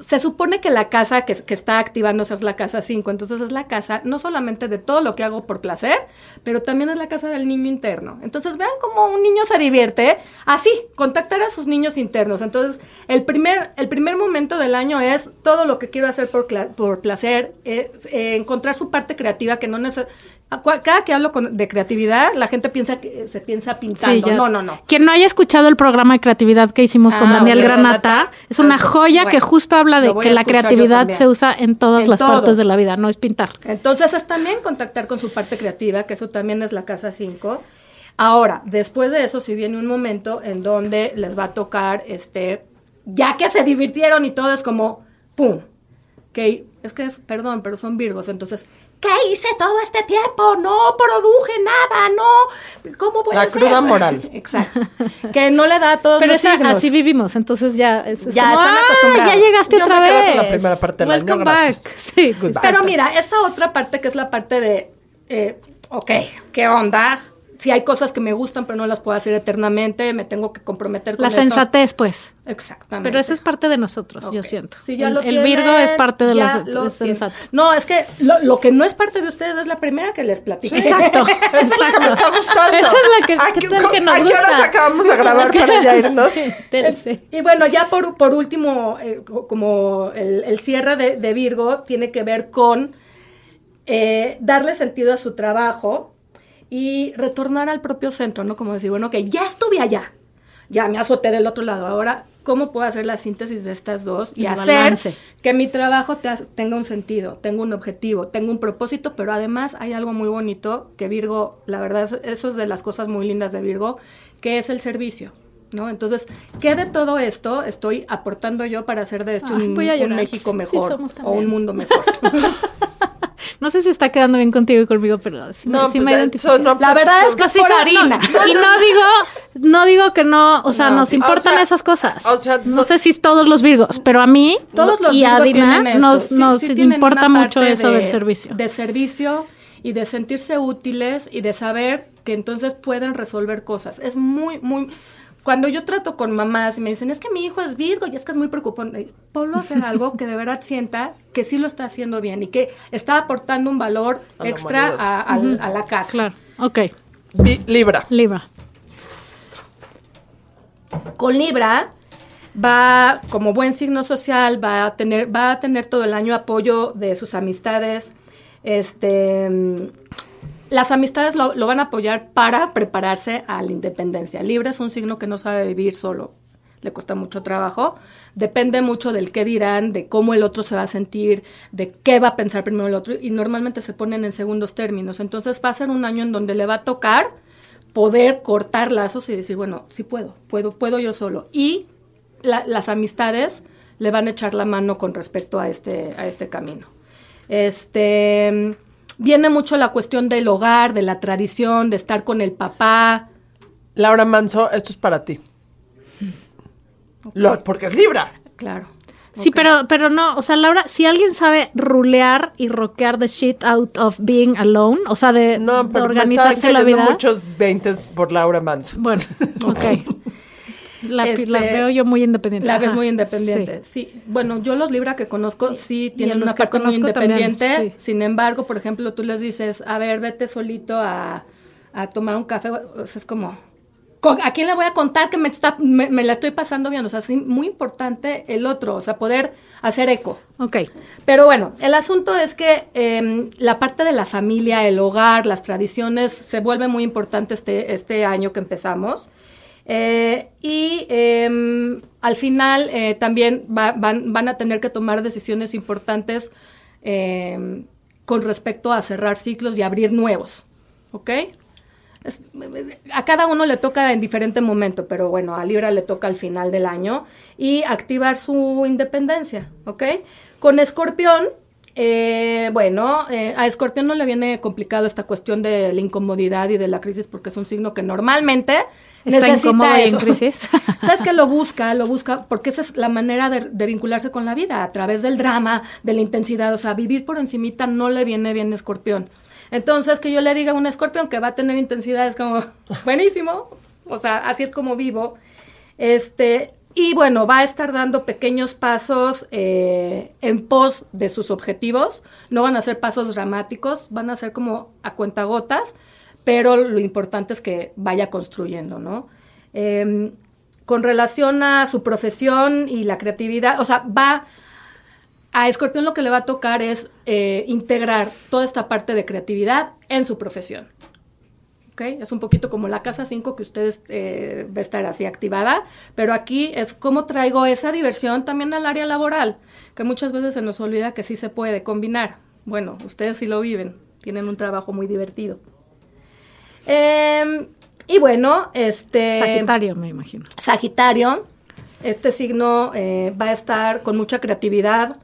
se supone que la casa que, está activándose es la casa 5, entonces es la casa no solamente de todo lo que hago por placer, pero también es la casa del niño interno. Entonces vean cómo un niño se divierte así, contactar a sus niños internos. Entonces el primer, el primer momento del año es todo lo que quiero hacer por, por placer, eh, eh, encontrar su parte creativa que no necesariamente cada que hablo con, de creatividad, la gente piensa que se piensa pintando. Sí, no, no, no. Quien no haya escuchado el programa de creatividad que hicimos con Ah, Daniel Granata, Granata, es una joya bueno, que justo habla de que la creatividad se usa en todas En las todo. partes de la vida, no es pintar. Entonces es también contactar con su parte creativa, que eso también es la casa 5. Ahora, después de eso, si viene un momento en donde les va a tocar, este, ya que se divirtieron y todo es como, ¡pum! Que es que es, perdón, pero son virgos, entonces, ¿qué hice todo este tiempo? No produje nada, no, ¿cómo voy La a hacer? cruda moral. *laughs* Exacto. Que no le da a todos Pero los esa- signos. así vivimos, entonces ya es, es Ya como, están "Ah, acostumbrados". ya llegaste Yo otra me quedo vez. con la primera parte del año, Welcome gracias. back. Sí. Goodbye. Pero mira, esta otra parte que es la parte de, eh, ok, ¿qué onda? Si hay cosas que me gustan pero no las puedo hacer eternamente, me tengo que comprometer con La esto. sensatez, pues. Exactamente. Pero eso es parte de nosotros, yo siento. Si ya el, lo el Virgo es parte de lo tienen. sensato. No, es que lo, lo que no es parte de ustedes es la primera que les platico. Exacto, *laughs* exacto. Me está gustando. Esa es la que, ¿A ¿qué qué- tal que nos ¿A qué gusta? horas acabamos de grabar para ya irnos? Entérese. Y bueno, ya por, por último, eh, co- como el, el cierre de, de Virgo tiene que ver con eh, darle sentido a su trabajo y retornar al propio centro, ¿no? Como decir, bueno, que ya estuve allá, ya me azoté del otro lado, ahora, ¿cómo puedo hacer la síntesis de estas dos y hacer balance. que mi trabajo te- tenga un sentido, tenga un objetivo, tenga un propósito, pero además hay algo muy bonito que Virgo, la verdad, es- eso es de las cosas muy lindas de Virgo, que es el servicio. ¿No? Entonces, ¿qué de todo esto estoy aportando yo para hacer de esto Ay, un, un. México Sí, mejor somos o un mundo mejor? *laughs* No sé si está quedando bien contigo y conmigo, pero sí, me- No, sí me pues, identifico. no- La verdad es que Sí, harina. y no digo, no digo que no, o sea, No, nos importan O sea, esas cosas. o sea, no, sé si todos los virgos, pero a mí Todos los y a Dina nos, Sí, nos sí importa mucho eso de- del servicio. De servicio y de sentirse útiles y de saber que entonces pueden resolver cosas. Es muy, muy... Cuando yo trato con mamás y me dicen, es que mi hijo es Virgo y es que es muy preocupante, ponlo a hacer *laughs* algo que de verdad sienta que sí lo está haciendo bien y que está aportando un valor A extra a, la casa. Claro, ok, Vi- Libra. Libra. Con Libra va como buen signo social, va a tener, va a tener todo el año apoyo de sus amistades. Este, las amistades lo, van a apoyar para prepararse a la independencia. Libra es un signo que no sabe vivir solo, le cuesta mucho trabajo. Depende mucho del qué dirán, de cómo el otro se va a sentir, de qué va a pensar primero el otro, y normalmente se ponen en segundos términos. Entonces va a ser un año en donde le va a tocar poder cortar lazos y decir, bueno, sí puedo, puedo, puedo yo solo. Y la- las amistades le van a echar la mano con respecto a este, a este camino. Este viene mucho la cuestión del hogar, de la tradición, de estar con el papá. Laura Manso, esto es para ti. Lo- porque es Libra. Claro. Sí, Ok. pero, pero no, o sea, Laura, si alguien sabe rulear y rockear the shit out of being alone, o sea, de, No, de pero me organizarse estaban la vida. muchos 20 por Laura Manso. Bueno, *laughs* ok. La, Este, la veo yo muy independiente. La ves Ajá, muy independiente. sí. Sí. Bueno, yo los Libra que conozco sí tienen una parte muy también, independiente. sí. Sin embargo, por ejemplo, tú les dices, a ver, vete solito a, a tomar un café. O sea, es como, ¿con- ¿a quién le voy a contar que me, está, me, me la estoy pasando bien? O sea, sí, muy importante el otro, o sea, poder hacer eco. Ok. Pero bueno, el asunto es que eh, la parte de la familia, el hogar, las tradiciones, se vuelve muy importante este, este año que empezamos. Eh, y eh, al final eh, también va- van, a tener que tomar decisiones importantes eh, con respecto a cerrar ciclos y abrir nuevos. ¿Ok? A cada uno le toca en diferente momento, pero bueno, a Libra le toca al final del año y activar su independencia, ¿ok? Con Escorpión, eh, bueno, eh, a Escorpión no le viene complicado esta cuestión de la incomodidad y de la crisis porque es un signo que normalmente Está necesita y en eso. crisis. *laughs* ¿Sabes que Lo busca, lo busca, porque esa es la manera de, de vincularse con la vida, a través del drama, de la intensidad, o sea, vivir por encimita no le viene bien a Escorpión. Entonces, que yo le diga a un escorpión que va a tener intensidad es como, *laughs* buenísimo, o sea, así es como vivo. Este, y bueno, va a estar dando pequeños pasos eh, en pos de sus objetivos. No van a ser pasos dramáticos, van a ser como a cuentagotas, pero lo importante es que vaya construyendo, ¿no? Em, con relación a su profesión y la creatividad, o sea, va a Escorpión lo que le va a tocar es eh, integrar toda esta parte de creatividad en su profesión. ¿Ok? Es un poquito como la casa 5 que ustedes eh, va a estar así activada, pero aquí es cómo traigo esa diversión también al área laboral, que muchas veces se nos olvida que sí se puede combinar. Bueno, ustedes sí lo viven, tienen un trabajo muy divertido. Em, y bueno, este... Sagitario, me imagino. Sagitario, este signo eh, va a estar con mucha creatividad,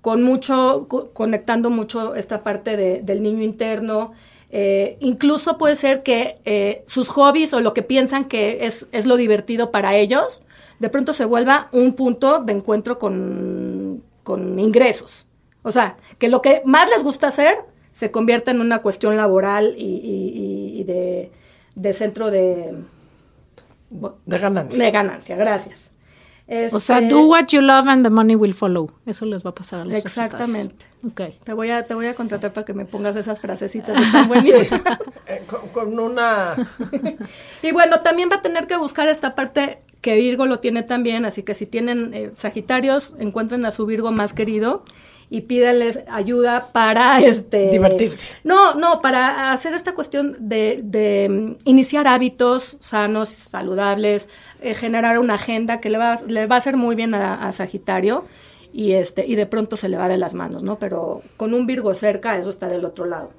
con mucho, co- conectando mucho esta parte de- del niño interno. Eh, incluso puede ser que eh, sus hobbies o lo que piensan que es, es lo divertido para ellos, de pronto se vuelva un punto de encuentro con, con ingresos. O sea, que lo que más les gusta hacer se convierta en una cuestión laboral y, y- de, de centro de, De ganancia. de ganancia. Gracias. O sea, Este, do what you love and the money will follow. Eso les va a pasar a los Exactamente. Sagitarios. Ok. Te voy, a, te voy a contratar para que me pongas esas frasecitas, están buenísimas. *laughs* Eh, con, con una... *laughs* Y bueno, también va a tener que buscar esta parte que Virgo lo tiene también, así que si tienen eh, Sagitarios, encuentren a su Virgo más querido y pídanles ayuda para este Divertirse. No, no, para hacer esta cuestión de, de, mm, iniciar hábitos sanos, saludables, eh, generar una agenda que le va, le va a hacer muy bien a, a Sagitario y este y de pronto se le va de las manos, ¿no? Pero con un Virgo cerca, eso está del otro lado.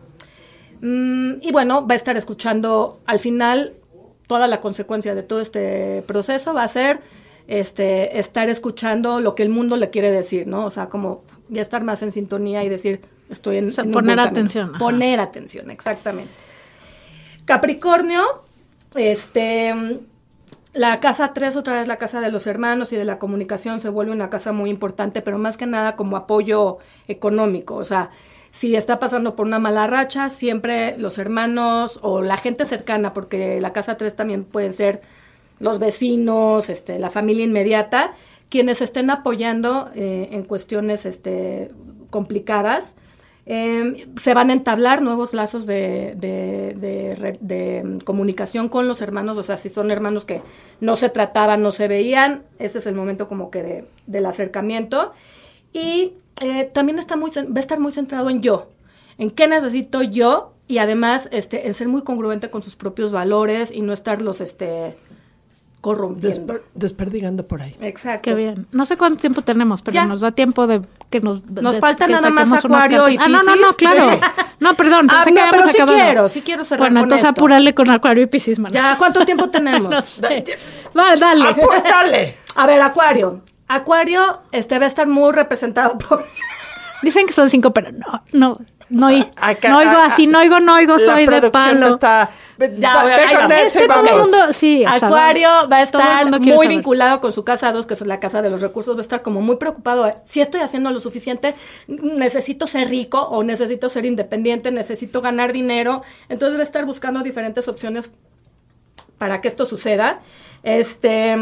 Mm, y bueno, va a estar escuchando al final toda la consecuencia de todo este proceso va a ser este estar escuchando lo que el mundo le quiere decir, ¿no? O sea, como ya estar más en sintonía y decir, estoy en, O sea, en poner atención, ajá. Poner atención, exactamente. Capricornio, este la casa 3, otra vez la casa de los hermanos y de la comunicación, se vuelve una casa muy importante, pero más que nada como apoyo económico. O sea, si está pasando por una mala racha, siempre los hermanos o la gente cercana, porque la casa 3 también pueden ser los vecinos, este, la familia inmediata, quienes estén apoyando eh, en cuestiones este, complicadas. Eh, se van a entablar nuevos lazos de, comunicación con los hermanos, o sea, si son hermanos que no se trataban, no se veían, este es el momento como que de- del acercamiento. Y eh, también está muy, va a estar muy centrado en yo, en qué necesito yo y además este, en ser muy congruente con sus propios valores y no estarlos este, corrompiendo. desper- desperdigando por ahí. Exacto. Qué bien. No sé cuánto tiempo tenemos, pero Ya. nos da tiempo de que nos... Nos de- falta nada más Acuario y cartas. Ah, no, no, no, claro. Sí. *laughs* No, perdón, Ah, pensé no, que habíamos pero sí acabado. quiero, sí quiero cerrar Bueno, con entonces esto. apúrale con Acuario y Piscis, man. Ya, ¿cuánto tiempo *laughs* tenemos? no sé. Va, dale. ¡Apúntale! A ver, Acuario. Acuario este, va a estar muy representado por... Dicen que son cinco, pero no, no, no, *laughs* Acá- no oigo así, no oigo, no oigo, La soy de palo. está... Ya, va- ahí ve va. con Es eso que todo el vamos. mundo- sí, o sea, Acuario va a estar muy saber. vinculado con su casa 2, que es la casa de los recursos, va a estar como muy preocupado. eh, Si estoy haciendo lo suficiente, necesito ser rico o necesito ser independiente, necesito ganar dinero. Entonces va a estar buscando diferentes opciones para que esto suceda. Este.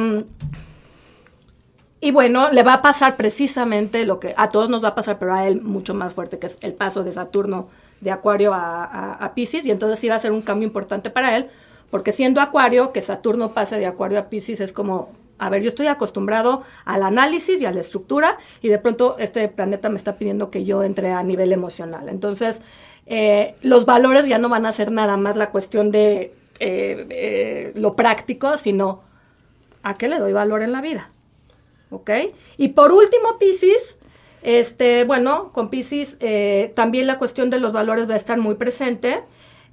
Y bueno, le va a pasar precisamente lo que a todos nos va a pasar, pero a él mucho más fuerte, que es el paso de Saturno de Acuario a Pisces. Y entonces sí va a ser un cambio importante para él, porque siendo Acuario, que Saturno pase de Acuario a Pisces es como, a ver, yo estoy acostumbrado al análisis y a la estructura, y de pronto este planeta me está pidiendo que yo entre a nivel emocional. Entonces, eh, los valores ya no van a ser nada más la cuestión de eh, eh, lo práctico, sino a qué le doy valor en la vida. ¿Ok? Y por último, Piscis, este, bueno, con Piscis eh, también la cuestión de los valores va a estar muy presente.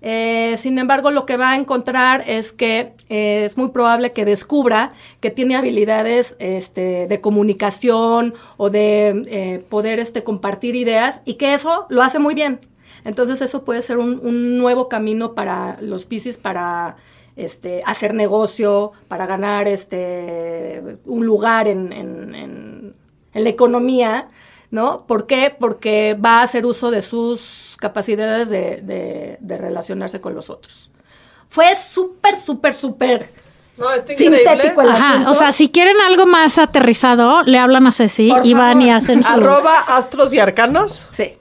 Eh, sin embargo, lo que va a encontrar es que eh, es muy probable que descubra que tiene habilidades este, de comunicación o de eh, poder este, compartir ideas y que eso lo hace muy bien. Entonces eso puede ser un, un nuevo camino para los Piscis para este, hacer negocio, para ganar este, un lugar en, en- en- en la economía, ¿no? ¿Por qué? Porque va a hacer uso de sus capacidades de, de- de relacionarse con los otros. Fue súper, súper, súper No, está increíble. sintético el Ajá, asunto. o sea, si quieren algo más aterrizado, le hablan a Ceci Por y van y hacen su... Arroba astros y arcanos. Sí.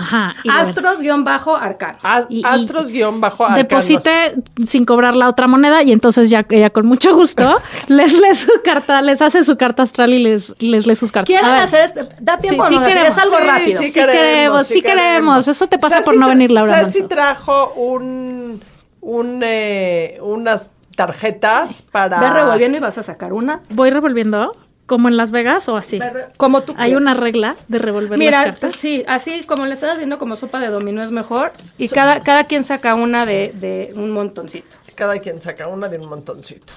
Ajá. Astros-arcanos. As- Y- y astros guion bajo arcanos. Deposite sin cobrar la otra moneda y entonces ya ella con mucho gusto *laughs* les lee su carta, les hace su carta astral y les, les lee sus cartas. ¿Quieren hacer esto? Da tiempo Sí, no? queremos. Es algo Sí, rápido. Sí, Sí queremos, queremos, sí queremos. Eso te pasa por no venir, Laura Alonso. trajo un, un, eh, unas tarjetas para... Ve revolviendo y vas a sacar una. Voy revolviendo como en Las Vegas o así. Como tú Hay una regla de revolver Mira, las cartas. sí, así como le estás haciendo como sopa de dominó es mejor. Y cada, cada quien saca una de, de un montoncito. Cada quien saca una de un montoncito.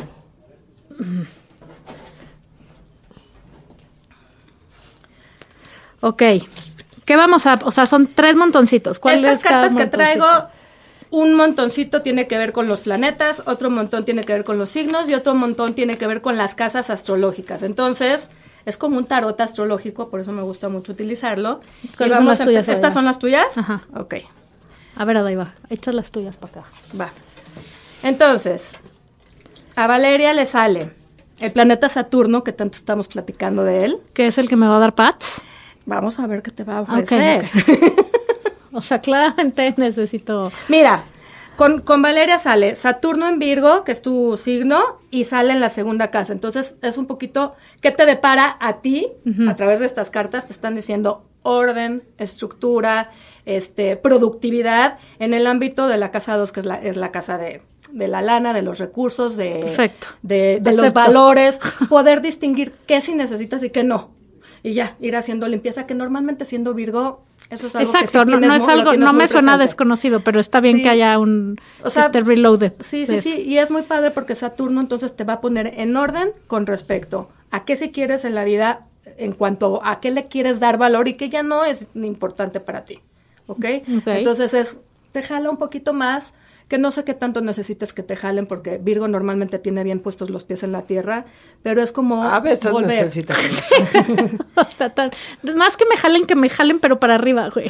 Ok. ¿Qué vamos a...? O sea, son tres montoncitos. ¿Cuál Estas es cada cartas que montoncito? traigo, un montoncito tiene que ver con los planetas, otro montón tiene que ver con los signos y otro montón tiene que ver con las casas astrológicas. Entonces, es como un tarot astrológico, por eso me gusta mucho utilizarlo. Y ¿Cuáles son las a empe- tuyas, ¿Estas son las tuyas? Ajá. Ok, A ver, Adaiva, echa las tuyas para acá. va. Entonces, a Valeria le sale el planeta Saturno, que tanto estamos platicando de él. Que es el que me va a dar pats. Vamos a ver qué te va a ofrecer. *laughs* *laughs* O sea, claramente necesito. Mira, con, con Valeria sale Saturno en Virgo, que es tu signo, y sale en la segunda casa. Entonces, es un poquito, ¿qué te depara a ti? A través de estas cartas te están diciendo orden, estructura, este, productividad en el ámbito de la casa 2, que es la, es la casa de, de la lana, de los recursos, de, Perfecto. de, de los valores, *laughs* poder distinguir qué sí necesitas y qué no. Y ya, ir haciendo limpieza, que normalmente siendo Virgo, eso es algo que sí Exacto, no, es muy- algo, no me suena presente. desconocido, pero está bien Sí. que haya un O sea, este reloaded. Sí, sí, sí, y es muy padre porque Saturno entonces te va a poner en orden con respecto a qué si quieres en la vida en cuanto a qué le quieres dar valor y que ya no es importante para ti, ¿ok? Ok. Entonces es, te jala un poquito más, que no sé qué tanto necesites que te jalen porque Virgo normalmente tiene bien puestos los pies en la tierra, pero es como A veces volver. necesitas. *laughs* *laughs* O sea, tan- más que me jalen, que me jalen, pero para arriba, güey.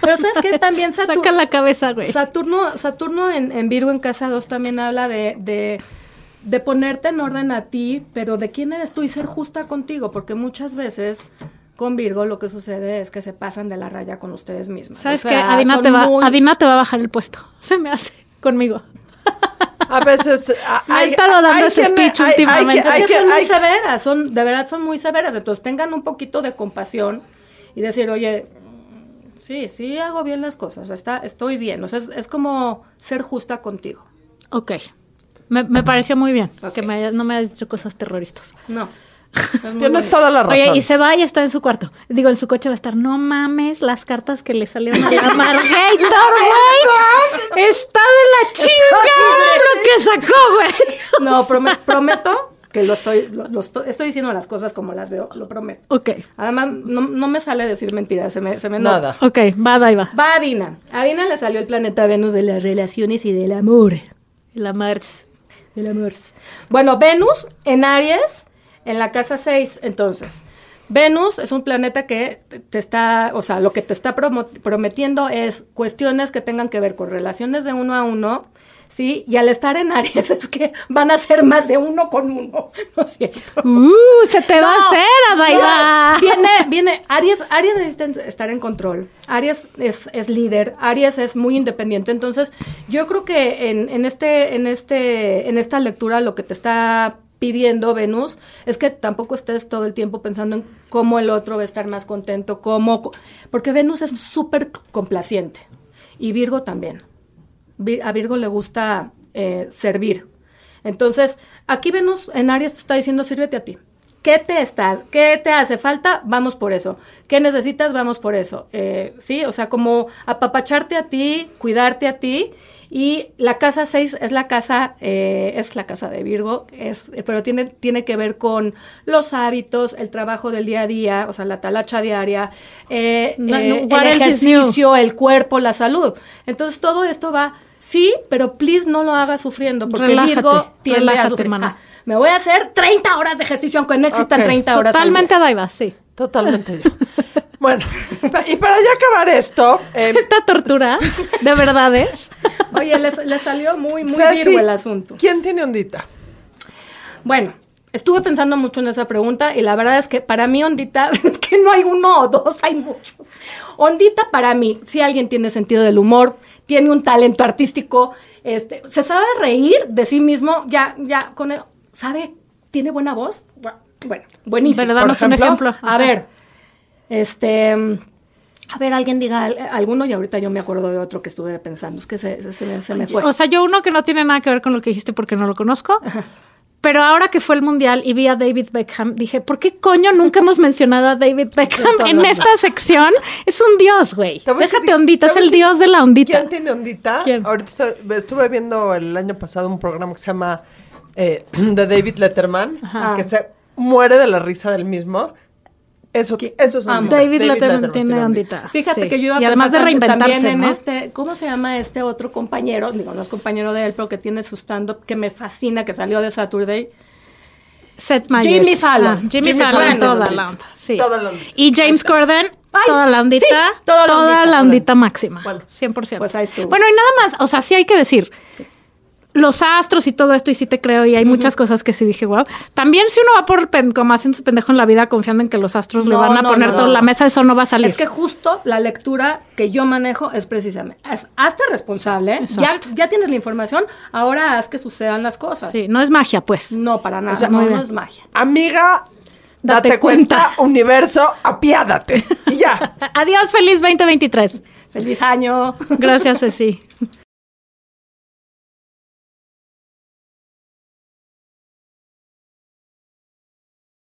Pero sabes que también Saturno... *laughs* Saca la cabeza, güey. Saturno, Saturno en, en Virgo en casa 2 también habla de, de, de ponerte en orden a ti, pero de quién eres tú y ser justa contigo, porque muchas veces con Virgo lo que sucede es que se pasan de la raya con ustedes mismos. ¿Sabes O qué? sea, Adina te, va, muy- Adina te va a bajar el puesto. Se me hace conmigo. A veces. *laughs* hay- estado dando ese speech hay- hay últimamente. Es hay que que- son muy severas, son, de verdad son muy severas. Entonces tengan un poquito de compasión y decir, oye, sí, sí hago bien las cosas, está, estoy bien. O sea, es, es como ser justa contigo. Ok. Me, me pareció muy bien Ok. que me haya- no me hayas dicho cosas terroristas. No. Tienes toda la razón. Oye, y se va y está en su cuarto. Digo, en su coche va a estar, no mames, las cartas que le salieron a la Margator, *laughs* güey. Está de la chingada lo que sacó, güey. No, prome- prometo que lo estoy, lo, lo estoy, estoy diciendo las cosas como las veo, lo prometo. Ok, Además, no, no me sale decir mentiras, se me, se me nota. Nada. ok, va, ahí va. Va a Dina. A Dina le salió el planeta Venus de las relaciones y del amor. La Mars. Del amor. Bueno, Venus en Aries, en la casa 6, entonces. Venus es un planeta que te- está, o sea, lo que te está prometiendo es cuestiones que tengan que ver con relaciones de uno a uno, ¿sí? Y al estar en Aries *laughs* es que van a ser más de uno con uno, *laughs* ¿no es cierto? Uh, se te va a hacer, no, Viene, viene, Aries, Aries necesita estar en control. Aries es, es líder, Aries es muy independiente. Entonces, yo creo que en, en este, en este, en esta lectura lo que te está pidiendo Venus es que tampoco estés todo el tiempo pensando en cómo el otro va a estar más contento, cómo, porque Venus es súper complaciente y Virgo también. A Virgo le gusta eh, servir. Entonces, aquí Venus en Aries te está diciendo, sírvete a ti. ¿Qué te estás? ¿Qué te hace falta? Vamos por eso. ¿Qué necesitas? Vamos por eso. Eh, sí, o sea, como apapacharte a ti, cuidarte a ti. Y la casa 6 es la casa, eh, es la casa de Virgo, es, pero tiene, tiene que ver con los hábitos, el trabajo del día a día, o sea, la talacha diaria, eh, No, eh, no, el ejercicio, el cuerpo, la salud. Entonces todo esto va, sí, pero please no lo hagas sufriendo, porque Relájate, Virgo tiende a sufrir. hermana. Ah, me voy a hacer 30 horas de ejercicio, aunque no existan Ok, 30 horas. al Totalmente. Adaiva, sí. Totalmente yo. *laughs* Bueno, *laughs* y para ya acabar esto, eh, Esta tortura, de verdad es. *laughs* Oye, les, les salió muy, muy Ceci, Virgo el asunto. ¿Quién tiene ondita? Bueno, estuve pensando mucho en esa pregunta y la verdad es que para mí Ondita, *laughs* es que no hay uno o dos, hay muchos. Ondita para mí, si alguien tiene sentido del humor, tiene un talento artístico, este, se sabe reír de sí mismo, ya, ya, con el- sabe, tiene buena voz, bueno, buenísimo. ¿Verdad? Danos un ejemplo? ejemplo. A ver, este, a ver, alguien diga al- alguno y ahorita yo me acuerdo de otro que estuve pensando, es que se, se- se me- se me fue. O sea, yo uno que no tiene nada que ver con lo que dijiste porque no lo conozco. Pero ahora que fue el mundial y vi a David Beckham, dije, ¿por qué coño nunca hemos mencionado a David *laughs* Beckham en esta sección? Es un dios, güey. Déjate ondita, es el dios de la ondita. ¿Quién tiene ondita? ¿Quién? Ahorita estoy- estuve viendo el año pasado un programa que se llama eh, *clears throat* de David Letterman, que se muere de la risa del mismo. Eso, eso es ondita. David, Letterman tiene ondita. Fíjate Sí. que yo iba a Y además de reinventarse, también en ¿no? este, ¿cómo se llama este otro compañero? Digo, no es compañero de él, pero que tiene su stand-up que me fascina, que salió de Saturday. Seth Meyers. Jimmy Fallon. Ah, Jimmy, Jimmy Fallon, Fallon, toda la onda. Sí. Toda la onda. Y James Corden, Ay, toda la ondita. sí, toda la ondita. la ondita máxima. Bueno. 100%. Pues ahí estuvo. Bueno, y nada más, o sea, sí hay que decir. Los astros y todo esto, y sí te creo, y hay muchas cosas que sí dije, wow. También si uno va por pen- como haciendo su pendejo en la vida, confiando en que los astros le No, van a no, poner no, todo en no. la mesa, eso no va a salir. Es que justo la lectura que yo manejo es precisamente, haz- hazte responsable, ¿eh? ya, ya tienes la información, ahora haz que sucedan las cosas. Sí, no es magia, pues. No, para nada, sea, no, es magia. Amiga, date, Date cuenta, cuenta. *laughs* universo, apiádate. Y ya. *laughs* Adiós, feliz 2023. Feliz año. Gracias, Ceci. *laughs*